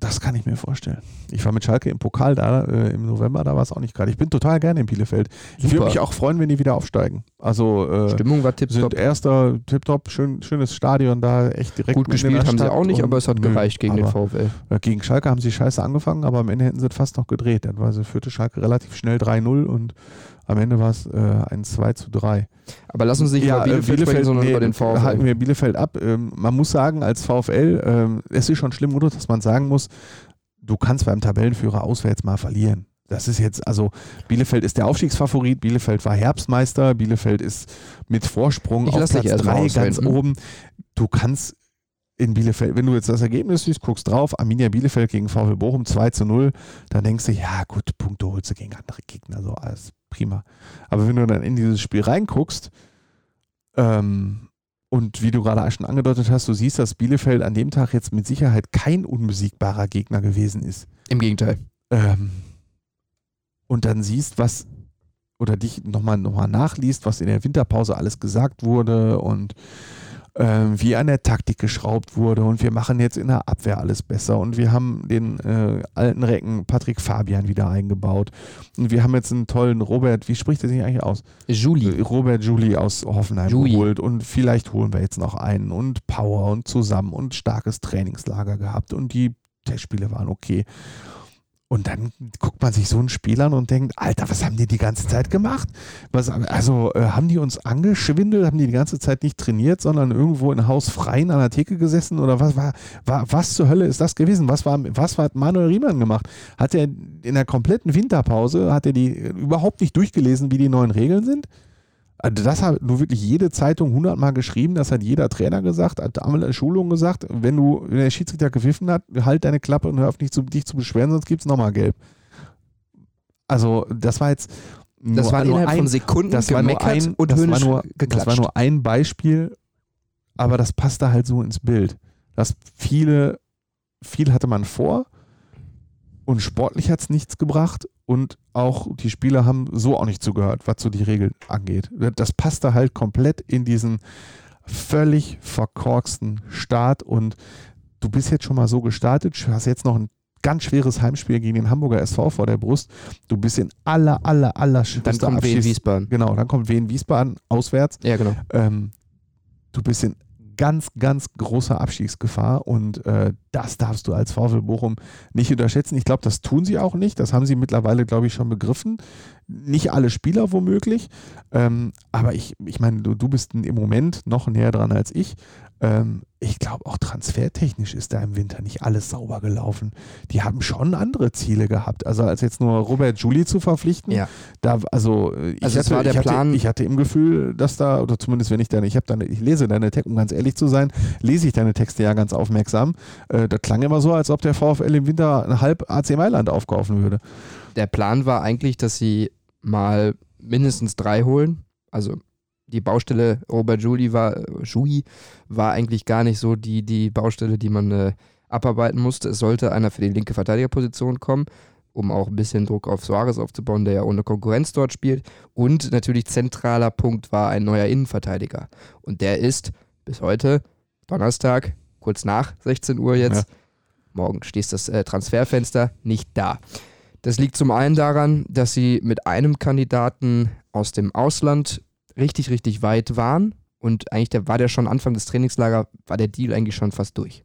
[SPEAKER 3] Das kann ich mir vorstellen. Ich war mit Schalke im Pokal da äh, im November, da war es auch nicht gerade. Ich bin total gerne in Bielefeld. Ich würde
[SPEAKER 2] Super.
[SPEAKER 3] mich auch freuen, wenn die wieder aufsteigen. Also äh,
[SPEAKER 2] Stimmung war
[SPEAKER 3] sind
[SPEAKER 2] tipptopp.
[SPEAKER 3] erster Tipptopp, schön, schönes Stadion da, echt direkt
[SPEAKER 2] Gut gespielt haben sie auch nicht, aber es hat
[SPEAKER 3] Nö,
[SPEAKER 2] gereicht gegen den VfL.
[SPEAKER 3] Ja, Gegen Schalke haben sie scheiße angefangen, aber am Ende hätten sie es fast noch gedreht. Dann war sie führte Schalke relativ schnell 3-0 und am Ende war es äh, ein 2 zu 3.
[SPEAKER 2] Aber lass uns nicht über
[SPEAKER 3] äh,
[SPEAKER 2] Bielefeld, sprechen, sondern
[SPEAKER 3] nee,
[SPEAKER 2] über den
[SPEAKER 3] Halten
[SPEAKER 2] VfL.
[SPEAKER 3] wir Bielefeld ab. Ähm, man muss sagen, als VfL, ähm, es ist schon schlimm genug, dass man sagen muss, du kannst beim Tabellenführer auswärts mal verlieren. Das ist jetzt, also Bielefeld ist der Aufstiegsfavorit, Bielefeld war Herbstmeister, Bielefeld ist mit Vorsprung
[SPEAKER 2] Ich
[SPEAKER 3] auf Platz
[SPEAKER 2] erst mal
[SPEAKER 3] 3
[SPEAKER 2] ausreden,
[SPEAKER 3] ganz
[SPEAKER 2] hm?
[SPEAKER 3] oben. Du kannst in Bielefeld, wenn du jetzt das Ergebnis siehst, guckst drauf, Arminia Bielefeld gegen VfL Bochum 2 zu 0, dann denkst du, ja gut, Punkte holst du gegen andere Gegner, so alles prima. Aber wenn du dann in dieses Spiel reinguckst, ähm, und wie du gerade schon angedeutet hast, du siehst, dass Bielefeld an dem Tag jetzt mit Sicherheit kein unbesiegbarer Gegner gewesen ist.
[SPEAKER 2] Im Gegenteil.
[SPEAKER 3] Ähm, und dann siehst, was, oder dich nochmal noch mal nachliest, was in der Winterpause alles gesagt wurde und ähm, wie an der Taktik geschraubt wurde und wir machen jetzt in der Abwehr alles besser und wir haben den äh, alten Recken Patrick Fabian wieder eingebaut und wir haben jetzt einen tollen Robert, wie spricht er sich eigentlich aus?
[SPEAKER 2] Juli.
[SPEAKER 3] Robert Juli aus Hoffenheim
[SPEAKER 2] Juli.
[SPEAKER 3] geholt und vielleicht holen wir jetzt noch einen und Power und zusammen und starkes Trainingslager gehabt und die Testspiele waren okay. Und dann guckt man sich so ein Spiel an und denkt, Alter, was haben die die ganze Zeit gemacht? Was, also äh, haben die uns angeschwindelt, haben die die ganze Zeit nicht trainiert, sondern irgendwo in Haus Freien an der Theke gesessen oder was war, war was zur Hölle ist das gewesen? Was war, was hat Manuel Riemann gemacht? Hat er in der kompletten Winterpause, hat er die überhaupt nicht durchgelesen, wie die neuen Regeln sind? Also das hat nur wirklich jede Zeitung hundertmal geschrieben, das hat jeder Trainer gesagt, hat einmal in der Schulung gesagt, wenn du, wenn der Schiedsrichter gepfiffen hat, halt deine Klappe und hör auf nicht zu, dich zu beschweren, sonst gibt es nochmal gelb. Also das war jetzt
[SPEAKER 2] Das
[SPEAKER 3] nur-
[SPEAKER 2] war
[SPEAKER 3] nur
[SPEAKER 2] innerhalb
[SPEAKER 3] ein,
[SPEAKER 2] von Sekunden
[SPEAKER 3] das war nur ein,
[SPEAKER 2] und
[SPEAKER 3] das war nur, das war nur ein Beispiel, aber das passte halt so ins Bild. Dass viele, viel hatte man vor und sportlich hat es nichts gebracht und auch die Spieler haben so auch nicht zugehört, was so die Regeln angeht. Das passte halt komplett in diesen völlig verkorksten Start und du bist jetzt schon mal so gestartet, hast jetzt noch ein ganz schweres Heimspiel gegen den Hamburger SV vor der Brust. Du bist in aller, aller, aller
[SPEAKER 2] Dann kommt Wien Wiesbaden.
[SPEAKER 3] Genau, dann kommt Wien Wiesbaden auswärts.
[SPEAKER 2] Ja, genau.
[SPEAKER 3] Ähm, du bist in ganz, ganz großer Abstiegsgefahr und äh, das darfst du als VfL Bochum nicht unterschätzen. Ich glaube, das tun sie auch nicht. Das haben sie mittlerweile, glaube ich, schon begriffen. Nicht alle Spieler womöglich. Ähm, aber ich, ich meine, du, du bist im Moment noch näher dran als ich. Ähm, ich glaube, auch transfertechnisch ist da im Winter nicht alles sauber gelaufen. Die haben schon andere Ziele gehabt. Also als jetzt nur Robert Juli zu verpflichten,
[SPEAKER 2] Ja.
[SPEAKER 3] da, also, ich,
[SPEAKER 2] Also
[SPEAKER 3] hatte,
[SPEAKER 2] war der
[SPEAKER 3] ich, hatte,
[SPEAKER 2] Plan-
[SPEAKER 3] ich hatte im Gefühl, dass da, oder zumindest wenn ich deine, ich habe deine, ich lese deine Texte, um ganz ehrlich zu sein, lese ich deine Texte ja ganz aufmerksam. Äh, das klang immer so, als ob der VfL im Winter ein halb AC Mailand aufkaufen würde.
[SPEAKER 2] Der Plan war eigentlich, dass sie mal mindestens drei holen. Also die Baustelle Robert Juli war, äh, Jui war eigentlich gar nicht so die, die Baustelle, die man äh, abarbeiten musste. Es sollte einer für die linke Verteidigerposition kommen, um auch ein bisschen Druck auf Suarez aufzubauen, der ja ohne Konkurrenz dort spielt. Und natürlich zentraler Punkt war ein neuer Innenverteidiger. Und der ist bis heute, Donnerstag, kurz nach 16 Uhr jetzt, morgen schließt das äh, Transferfenster, nicht da. Das liegt zum einen daran, dass sie mit einem Kandidaten aus dem Ausland richtig, richtig weit waren und eigentlich der, war der schon Anfang des Trainingslagers, war der Deal eigentlich schon fast durch.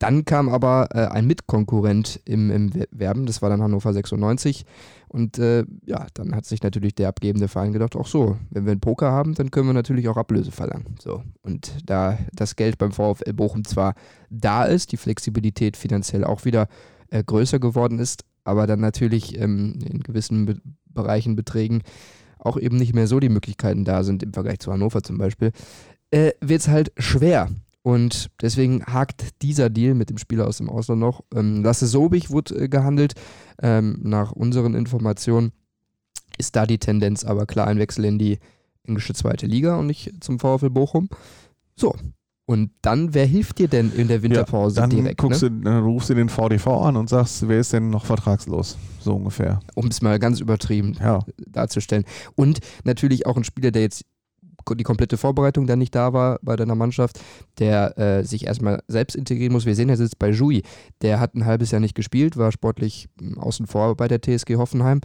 [SPEAKER 2] Dann kam aber äh, ein Mitkonkurrent im, im Werben, das war dann Hannover 96. Und äh, ja, dann hat sich natürlich der abgebende Verein gedacht, ach so, wenn wir einen Poker haben, dann können wir natürlich auch Ablöse verlangen. So. Und da das Geld beim VfL Bochum zwar da ist, die Flexibilität finanziell auch wieder äh, größer geworden ist, aber dann natürlich ähm, in gewissen Be Bereichen, Beträgen auch eben nicht mehr so die Möglichkeiten da sind, im Vergleich zu Hannover zum Beispiel, äh, wird es halt schwer. Und deswegen hakt dieser Deal mit dem Spieler aus dem Ausland noch. Ähm, Lasse Sobich wurde äh, gehandelt. Ähm, nach unseren Informationen ist da die Tendenz aber klar ein Wechsel in die englische zweite Liga und nicht zum VfL Bochum. So. Und dann, wer hilft dir denn in der Winterpause
[SPEAKER 3] dann
[SPEAKER 2] direkt?
[SPEAKER 3] guckst
[SPEAKER 2] Ne?
[SPEAKER 3] du, dann rufst du den VDV an und sagst, wer ist denn noch vertragslos? So ungefähr.
[SPEAKER 2] Um es mal ganz übertrieben
[SPEAKER 3] Ja.
[SPEAKER 2] darzustellen. Und natürlich auch ein Spieler, der jetzt die komplette Vorbereitung dann nicht da war bei deiner Mannschaft, der äh, sich erstmal selbst integrieren muss. Wir sehen, er sitzt bei Jui. Der hat ein halbes Jahr nicht gespielt, war sportlich mh, außen vor bei der TSG Hoffenheim.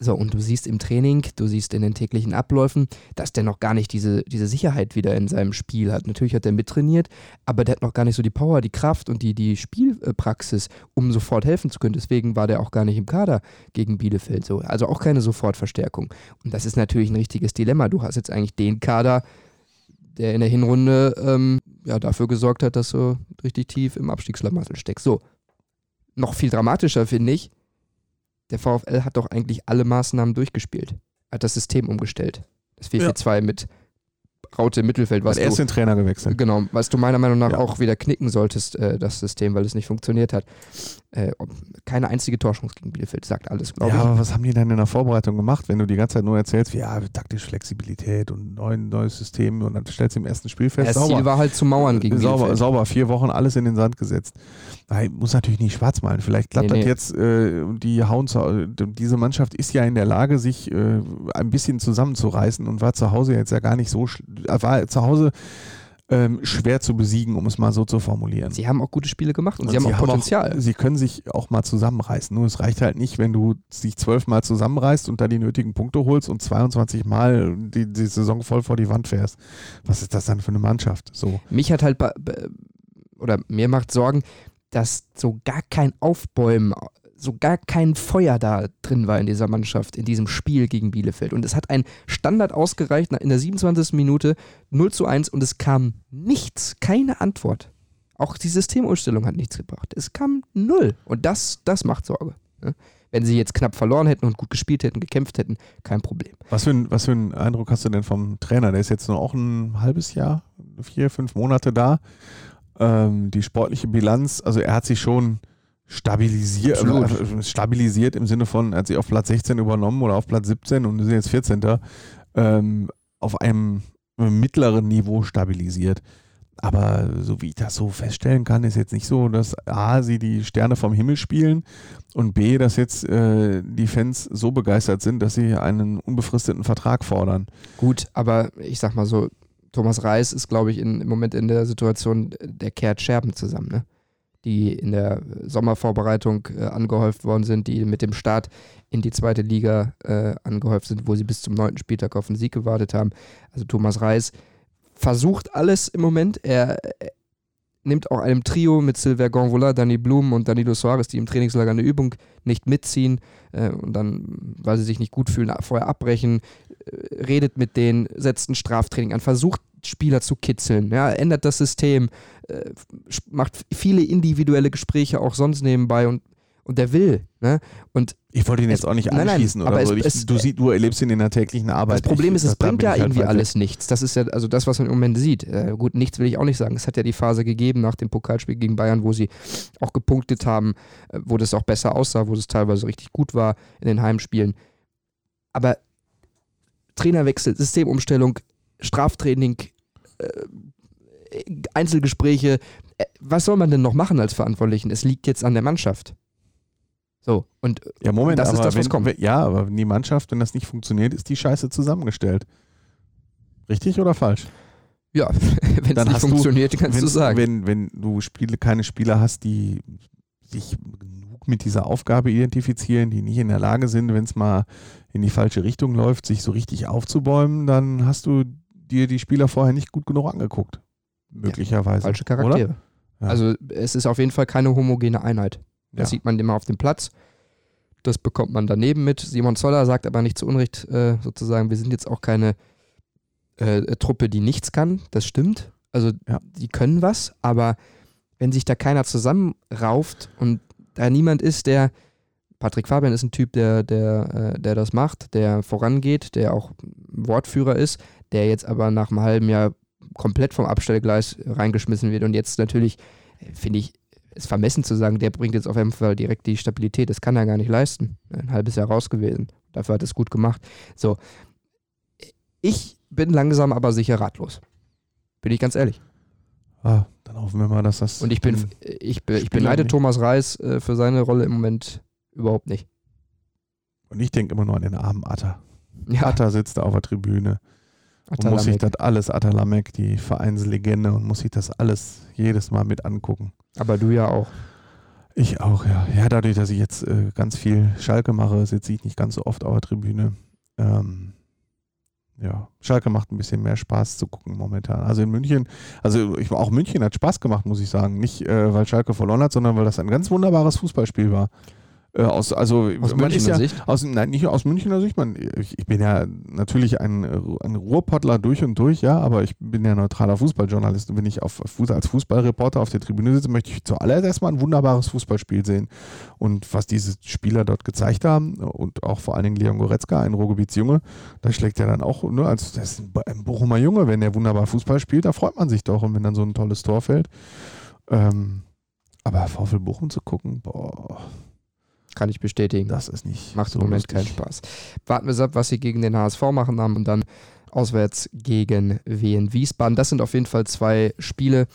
[SPEAKER 2] So, und du siehst im Training, du siehst in den täglichen Abläufen, dass der noch gar nicht diese, diese Sicherheit wieder in seinem Spiel hat. Natürlich hat er mittrainiert, aber der hat noch gar nicht so die Power, die Kraft und die, die Spielpraxis, um sofort helfen zu können. Deswegen war der auch gar nicht im Kader gegen Bielefeld so. Also auch keine Sofortverstärkung. Und das ist natürlich ein richtiges Dilemma. Du hast jetzt eigentlich den Kader, der in der Hinrunde ähm, ja, dafür gesorgt hat, dass du richtig tief im Abstiegsschlamassel steckst. So. Noch viel dramatischer finde ich, der VfL hat doch eigentlich alle Maßnahmen durchgespielt. Hat das System umgestellt. Das 4-4-2 mit Raute im Mittelfeld, was
[SPEAKER 3] erst
[SPEAKER 2] du,
[SPEAKER 3] den Trainer gewechselt.
[SPEAKER 2] genau, was du meiner Meinung nach
[SPEAKER 3] Ja.
[SPEAKER 2] auch wieder knicken solltest, äh, das System, weil es nicht funktioniert hat. Äh, keine einzige Torchance gegen Bielefeld, sagt alles, glaube
[SPEAKER 3] Ja,
[SPEAKER 2] ich.
[SPEAKER 3] aber was haben die denn in der Vorbereitung gemacht, wenn du die ganze Zeit nur erzählst, wie, ja, taktische Flexibilität und neuen, neues System und dann stellst du im ersten Spiel fest,
[SPEAKER 2] das
[SPEAKER 3] sauber,
[SPEAKER 2] Ziel war halt zu mauern gegen
[SPEAKER 3] sauber,
[SPEAKER 2] Bielefeld.
[SPEAKER 3] sauber, vier Wochen alles in den Sand gesetzt. Nein, muss natürlich nicht schwarz malen. Vielleicht klappt
[SPEAKER 2] Nee,
[SPEAKER 3] das
[SPEAKER 2] nee.
[SPEAKER 3] jetzt, äh, die hauen zu, diese Mannschaft ist ja in der Lage, sich äh, ein bisschen zusammenzureißen und war zu Hause jetzt ja gar nicht so, sch- äh, war zu Hause ähm, schwer zu besiegen, um es mal so zu formulieren.
[SPEAKER 2] Sie haben auch gute Spiele gemacht und,
[SPEAKER 3] Und
[SPEAKER 2] sie haben auch Potenzial.
[SPEAKER 3] sie können sich auch mal zusammenreißen. Nur es reicht halt nicht, wenn du dich zwölfmal zusammenreißt und da die nötigen Punkte holst und 22 Mal die, die Saison voll vor die Wand fährst. Was ist das dann für eine Mannschaft? So.
[SPEAKER 2] Mich hat halt, oder mir macht Sorgen, dass so gar kein Aufbäumen, so gar kein Feuer da drin war in dieser Mannschaft, in diesem Spiel gegen Bielefeld. Und es hat ein Standard ausgereicht in der 27. Minute 0 zu 1 und es kam nichts, keine Antwort. Auch die Systemumstellung hat nichts gebracht. Es kam null. Und das, das macht Sorge. ne? Wenn sie jetzt knapp verloren hätten und gut gespielt hätten, gekämpft hätten, kein Problem.
[SPEAKER 3] Was für, ein, was für einen Eindruck hast du denn vom Trainer? Der ist jetzt nur auch ein halbes Jahr, vier, fünf Monate da. Ähm, die sportliche Bilanz, also er hat sich schon stabilisiert,
[SPEAKER 2] Absolut.
[SPEAKER 3] äh, stabilisiert im Sinne von, er hat sich auf Platz 16 übernommen oder auf Platz 17 und sind jetzt 14. Ähm, auf einem mittleren Niveau stabilisiert. Aber so wie ich das so feststellen kann, ist jetzt nicht so, dass A, sie die Sterne vom Himmel spielen und B, dass jetzt äh, die Fans so begeistert sind, dass sie einen unbefristeten Vertrag fordern.
[SPEAKER 2] Gut, aber ich sag mal so, Thomas Reis ist, glaube ich, in, im Moment in der Situation, der kehrt Scherben zusammen, ne? Die in der Sommervorbereitung äh, angehäuft worden sind, die mit dem Start in die zweite Liga äh, angehäuft sind, wo sie bis zum neunten Spieltag auf den Sieg gewartet haben. Also Thomas Reis versucht alles im Moment. Er, nimmt auch einem Trio mit Silver Gonvola, Danny Blum und Danilo Soares, die im Trainingslager eine Übung nicht mitziehen äh, und dann, weil sie sich nicht gut fühlen, vorher abbrechen, äh, redet mit denen, setzt ein Straftraining an, versucht Spieler zu kitzeln, ja, ändert das System, äh, macht viele individuelle Gespräche auch sonst nebenbei und und der will. Ne? Und
[SPEAKER 3] ich wollte ihn jetzt auch nicht anschließen nein, nein, oder so. Ich, es, du, sie, du erlebst ihn in der täglichen Arbeit.
[SPEAKER 2] Das Problem ich, ist, es bringt ja halt irgendwie halt alles nichts. Das ist ja also das, was man im Moment sieht. Äh, gut, nichts will ich auch nicht sagen. Es hat ja die Phase gegeben nach dem Pokalspiel gegen Bayern, wo sie auch gepunktet haben, äh, wo das auch besser aussah, wo es teilweise richtig gut war in den Heimspielen. Aber Trainerwechsel, Systemumstellung, Straftraining, Einzelgespräche, äh, was soll man denn noch machen als Verantwortlichen? Es liegt jetzt an der Mannschaft. So, und
[SPEAKER 3] ja, Moment, das ist das, was wenn, kommt. Ja, aber die Mannschaft, wenn das nicht funktioniert, ist die Scheiße zusammengestellt. Richtig oder falsch?
[SPEAKER 2] Ja, wenn es nicht funktioniert, du, kannst du sagen.
[SPEAKER 3] Wenn, wenn du Spiele, keine Spieler hast, die sich genug mit dieser Aufgabe identifizieren, die nicht in der Lage sind, wenn es mal in die falsche Richtung läuft, sich so richtig aufzubäumen, dann hast du dir die Spieler vorher nicht gut genug angeguckt. Möglicherweise. Ja,
[SPEAKER 2] falsche Charaktere. Ja. Also es ist auf jeden Fall keine homogene Einheit. Das ja. sieht man immer auf dem Platz. Das bekommt man daneben mit. Simon Zoller sagt aber nicht zu Unrecht äh, sozusagen, wir sind jetzt auch keine äh, Truppe, die nichts kann. Das stimmt. Also die können was, aber wenn sich da keiner zusammenrauft und da niemand ist, der Patrick Fabian ist ein Typ, der, der, äh, der das macht, der vorangeht, der auch Wortführer ist, der jetzt aber nach einem halben Jahr komplett vom Abstellgleis reingeschmissen wird und jetzt natürlich, äh, finde ich, ist vermessen zu sagen, der bringt jetzt auf jeden Fall direkt die Stabilität. Das kann er gar nicht leisten. Ein halbes Jahr raus gewesen. Dafür hat er es gut gemacht. So. Ich bin langsam aber sicher ratlos. Bin ich ganz ehrlich.
[SPEAKER 3] Ah, dann hoffen wir mal, dass das.
[SPEAKER 2] Und ich bin, ich, ich beneide Thomas Reis äh, für seine Rolle im Moment überhaupt nicht.
[SPEAKER 3] Und ich denke immer nur an den armen Atta. Ja. Atta sitzt da auf der Tribüne und muss sich das alles, Atalamek, die Vereinslegende, und muss sich das alles jedes Mal mit angucken.
[SPEAKER 2] Aber du ja auch.
[SPEAKER 3] Ich auch, ja. Ja, dadurch, dass ich jetzt äh, ganz viel Schalke mache, sitze ich nicht ganz so oft auf der Tribüne. Ähm, ja, Schalke macht ein bisschen mehr Spaß zu gucken momentan. Also in München, also ich, auch München hat Spaß gemacht, muss ich sagen. Nicht, äh, weil Schalke verloren hat, sondern weil das ein ganz wunderbares Fußballspiel war. Äh, aus, also
[SPEAKER 2] aus Münchner
[SPEAKER 3] ja,
[SPEAKER 2] Sicht?
[SPEAKER 3] Aus, nein, nicht aus Münchner Sicht. Man, ich, ich bin ja natürlich ein, ein Ruhrpottler durch und durch, ja, aber ich bin ja neutraler Fußballjournalist und wenn ich auf, als Fußballreporter auf der Tribüne sitze, möchte ich zuallererst erstmal ein wunderbares Fußballspiel sehen. Und was diese Spieler dort gezeigt haben und auch vor allen Dingen Leon Goretzka, ein Ruhrgebietsjunge, da schlägt er dann auch, ne, als das ist ein Bochumer Junge, wenn der wunderbar Fußball spielt, da freut man sich doch und wenn dann so ein tolles Tor fällt. Ähm, aber VfL Bochum zu gucken, boah.
[SPEAKER 2] Kann ich bestätigen.
[SPEAKER 3] Das ist nicht.
[SPEAKER 2] Macht so im Moment keinen Spaß. Warten wir ab, was sie gegen den HSV machen haben und dann auswärts gegen Wien Wiesbaden. Das sind auf jeden Fall zwei Spiele.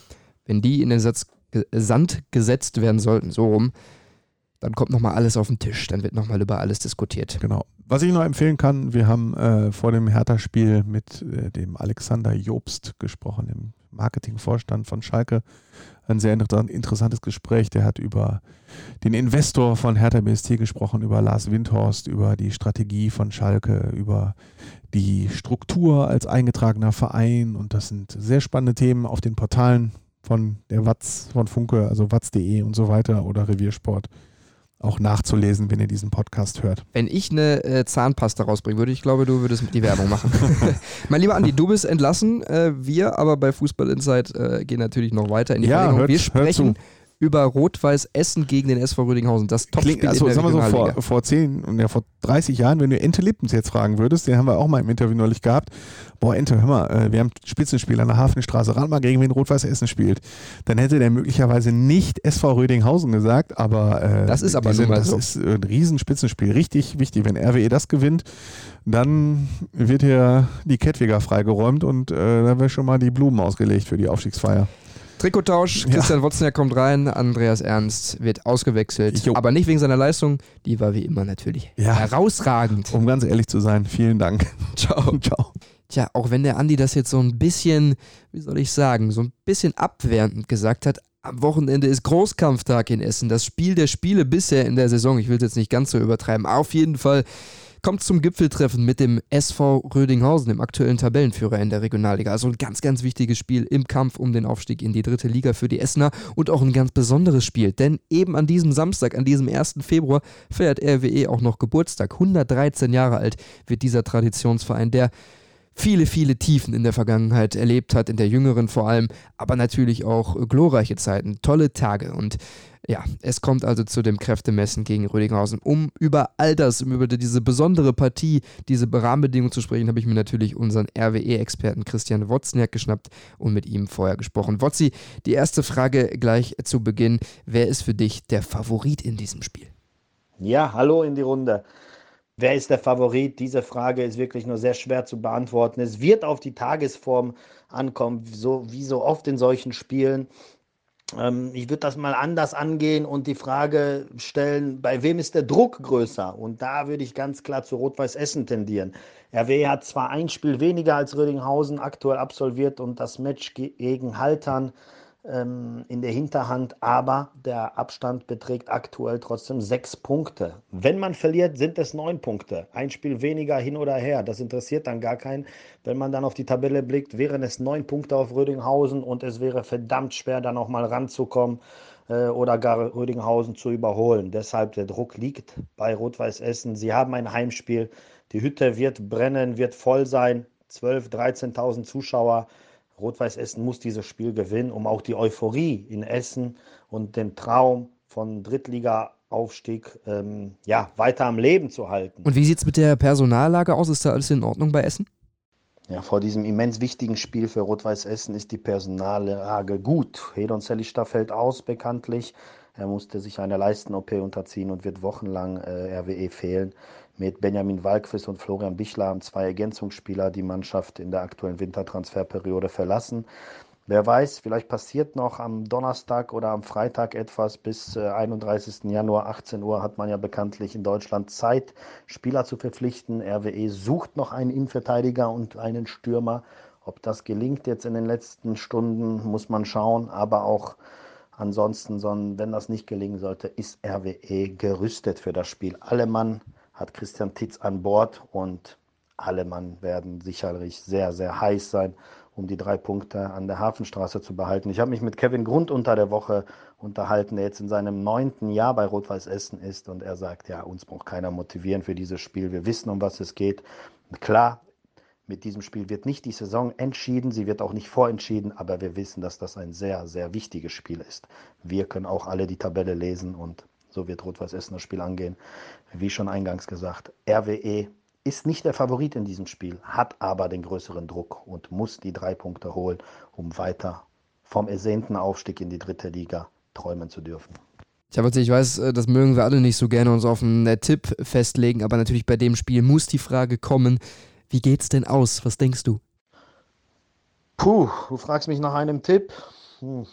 [SPEAKER 2] Wenn die in den Satz, Sand gesetzt werden sollten, so rum, dann kommt nochmal alles auf den Tisch. Dann wird nochmal über alles diskutiert.
[SPEAKER 3] Genau. Was ich noch empfehlen kann, wir haben äh, vor dem Hertha-Spiel mit äh, dem Alexander Jobst gesprochen, dem Marketingvorstand von Schalke ein sehr interessantes Gespräch. Der hat über den Investor von Hertha BST gesprochen, über Lars Windhorst, über die Strategie von Schalke, über die Struktur als eingetragener Verein. Und das sind sehr spannende Themen auf den Portalen von der Watz, von Funke, also watz.de und so weiter oder Reviersport auch nachzulesen, wenn ihr diesen Podcast hört.
[SPEAKER 2] Wenn ich eine äh, Zahnpasta rausbringen würde, ich glaube, du würdest die Werbung machen. mein lieber Andi, du bist entlassen. Äh, wir aber bei Fußball Insight äh, gehen natürlich noch weiter in die
[SPEAKER 3] ja, Hört, wir
[SPEAKER 2] sprechen über Rot-Weiß Essen gegen den SV Rödinghausen. Das Topspiel
[SPEAKER 3] also, in der sagen wir so, vor, vor 10 und ja, vor 30 Jahren, wenn du Ente Lippens jetzt fragen würdest, den haben wir auch mal im Interview neulich gehabt. Boah, Ente, hör mal, äh, wir haben Spitzenspieler an der Hafenstraße, ran mal gegen wen Rot-Weiß Essen spielt. Dann hätte der möglicherweise nicht SV Rödinghausen gesagt, aber
[SPEAKER 2] äh, das ist aber
[SPEAKER 3] das so. ist ein Riesenspitzenspiel. Richtig wichtig. Wenn RWE das gewinnt, dann wird hier die Kettwiger freigeräumt und äh, dann wäre schon mal die Blumen ausgelegt für die Aufstiegsfeier.
[SPEAKER 2] Trikottausch, Christian ja. Wozniak kommt rein, Andreas Ernst wird ausgewechselt. Jo. Aber nicht wegen seiner Leistung, die war wie immer natürlich ja. herausragend.
[SPEAKER 3] Um ganz ehrlich zu sein, vielen Dank.
[SPEAKER 2] Ciao. Ciao. Tja, auch wenn der Andi das jetzt so ein bisschen, wie soll ich sagen, so ein bisschen abwertend gesagt hat, am Wochenende ist Großkampftag in Essen. Das Spiel der Spiele bisher in der Saison. Ich will es jetzt nicht ganz so übertreiben. Auf jeden Fall kommt zum Gipfeltreffen mit dem SV Rödinghausen, dem aktuellen Tabellenführer in der Regionalliga. Also ein ganz, ganz wichtiges Spiel im Kampf um den Aufstieg in die dritte Liga für die Essener und auch ein ganz besonderes Spiel, denn eben an diesem Samstag, an diesem 1. Februar, feiert RWE auch noch Geburtstag. 113 Jahre alt wird dieser Traditionsverein, der viele, viele Tiefen in der Vergangenheit erlebt hat, in der jüngeren vor allem, aber natürlich auch glorreiche Zeiten, tolle Tage. Und ja, es kommt also zu dem Kräftemessen gegen Rödinghausen. Um über all das, um über diese besondere Partie, diese Rahmenbedingungen zu sprechen, habe ich mir natürlich unseren RWE-Experten Christian Wozniak geschnappt und mit ihm vorher gesprochen. Wotzi, die erste Frage gleich zu Beginn. Wer ist für dich der Favorit in diesem Spiel?
[SPEAKER 7] Ja, hallo in die Runde. Wer ist der Favorit? Diese Frage ist wirklich nur sehr schwer zu beantworten. Es wird auf die Tagesform ankommen, so wie so oft in solchen Spielen. Ähm, ich würde das mal anders angehen und die Frage stellen, bei wem ist der Druck größer? Und da würde ich ganz klar zu Rot-Weiß Essen tendieren. RW hat zwar ein Spiel weniger als Rödinghausen aktuell absolviert und das Match gegen Haltern ähm, in der Hinterhand, aber der Abstand beträgt aktuell trotzdem sechs Punkte. Wenn man verliert, sind es neun Punkte. Ein Spiel weniger hin oder her. Das interessiert dann gar keinen. Wenn man dann auf die Tabelle blickt, wären es neun Punkte auf Rödinghausen und es wäre verdammt schwer, da nochmal ranzukommen äh, oder gar Rödinghausen zu überholen. Deshalb der Druck liegt bei Rot-Weiß Essen. Sie haben ein Heimspiel. Die Hütte wird brennen, wird voll sein. 12.000, 13.000 Zuschauer. Rot-Weiß Essen muss dieses Spiel gewinnen, um auch die Euphorie in Essen und den Traum von Drittliga-Aufstieg ähm, ja, weiter am Leben zu halten.
[SPEAKER 2] Und wie sieht es mit der Personallage aus? Ist da alles in Ordnung bei Essen?
[SPEAKER 7] Ja, vor diesem immens wichtigen Spiel für Rot-Weiß Essen ist die Personallage gut. Hedon Zellista fällt aus, bekanntlich. Er musste sich einer Leisten-OP unterziehen und wird wochenlang äh, RWE fehlen. Mit Benjamin Walquist und Florian Bichler haben zwei Ergänzungsspieler die Mannschaft in der aktuellen Wintertransferperiode verlassen. Wer weiß, vielleicht passiert noch am Donnerstag oder am Freitag etwas. Bis äh, 31. Januar 18 Uhr hat man ja bekanntlich in Deutschland Zeit, Spieler zu verpflichten. RWE sucht noch einen Innenverteidiger und einen Stürmer. Ob das gelingt jetzt in den letzten Stunden, muss man schauen. Aber auch ansonsten, wenn das nicht gelingen sollte, ist RWE gerüstet für das Spiel. Alle Mann hat Christian Titz an Bord und alle Mann werden sicherlich sehr, sehr heiß sein, um die drei Punkte an der Hafenstraße zu behalten. Ich habe mich mit Kevin Grund unter der Woche unterhalten, der jetzt in seinem neunten Jahr bei Rot-Weiß Essen ist und er sagt, ja, uns braucht keiner motivieren für dieses Spiel. Wir wissen, um was es geht. Klar, mit diesem Spiel wird nicht die Saison entschieden, sie wird auch nicht vorentschieden, aber wir wissen, dass das ein sehr, sehr wichtiges Spiel ist. Wir können auch alle die Tabelle lesen und so wird Rot-Weiß Essen das Spiel angehen. Wie schon eingangs gesagt, RWE ist nicht der Favorit in diesem Spiel, hat aber den größeren Druck und muss die drei Punkte holen, um weiter vom ersehnten Aufstieg in die dritte Liga träumen zu dürfen.
[SPEAKER 2] Ich, ich weiß, äh, das mögen wir alle nicht so gerne uns auf einen äh, Tipp festlegen, aber natürlich bei dem Spiel muss die Frage kommen, wie geht's denn aus? Was denkst du?
[SPEAKER 7] Puh, du fragst mich nach einem Tipp. Hm.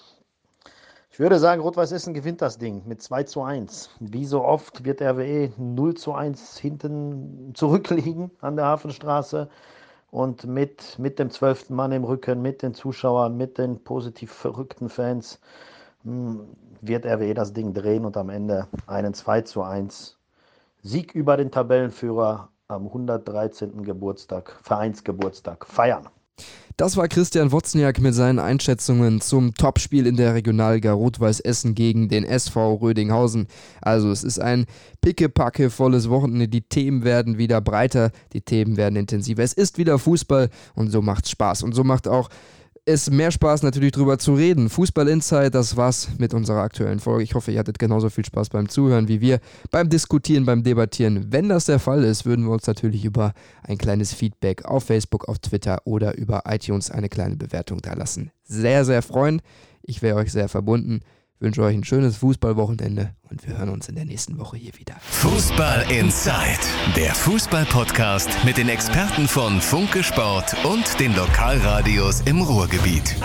[SPEAKER 7] Ich würde sagen, Rot-Weiß Essen gewinnt das Ding mit 2 zu 1. Wie so oft wird RWE 0 zu 1 hinten zurückliegen an der Hafenstraße. Und mit, mit dem zwölften Mann im Rücken, mit den Zuschauern, mit den positiv verrückten Fans hm, wird RWE das Ding drehen und am Ende einen 2 zu 1 Sieg über den Tabellenführer am 113. Geburtstag, Vereinsgeburtstag feiern.
[SPEAKER 2] Das war Christian Wozniak mit seinen Einschätzungen zum Topspiel in der Regionalliga Rot-Weiß Essen gegen den SV Rödinghausen. Also es ist ein pickepacke volles Wochenende. Die Themen werden wieder breiter, die Themen werden intensiver. Es ist wieder Fußball und so macht's Spaß. Und so macht auch es mehr Spaß natürlich drüber zu reden. Fußball Insight, das war's mit unserer aktuellen Folge. Ich hoffe, ihr hattet genauso viel Spaß beim Zuhören wie wir beim Diskutieren, beim Debattieren. Wenn das der Fall ist, würden wir uns natürlich über ein kleines Feedback auf Facebook, auf Twitter oder über iTunes eine kleine Bewertung da lassen. Sehr, sehr freuen. Ich wäre euch sehr verbunden wünsche euch ein schönes Fußballwochenende und wir hören uns in der nächsten Woche hier wieder.
[SPEAKER 5] Fußball Inside, der Fußballpodcast mit den Experten von Funke Sport und den Lokalradios im Ruhrgebiet.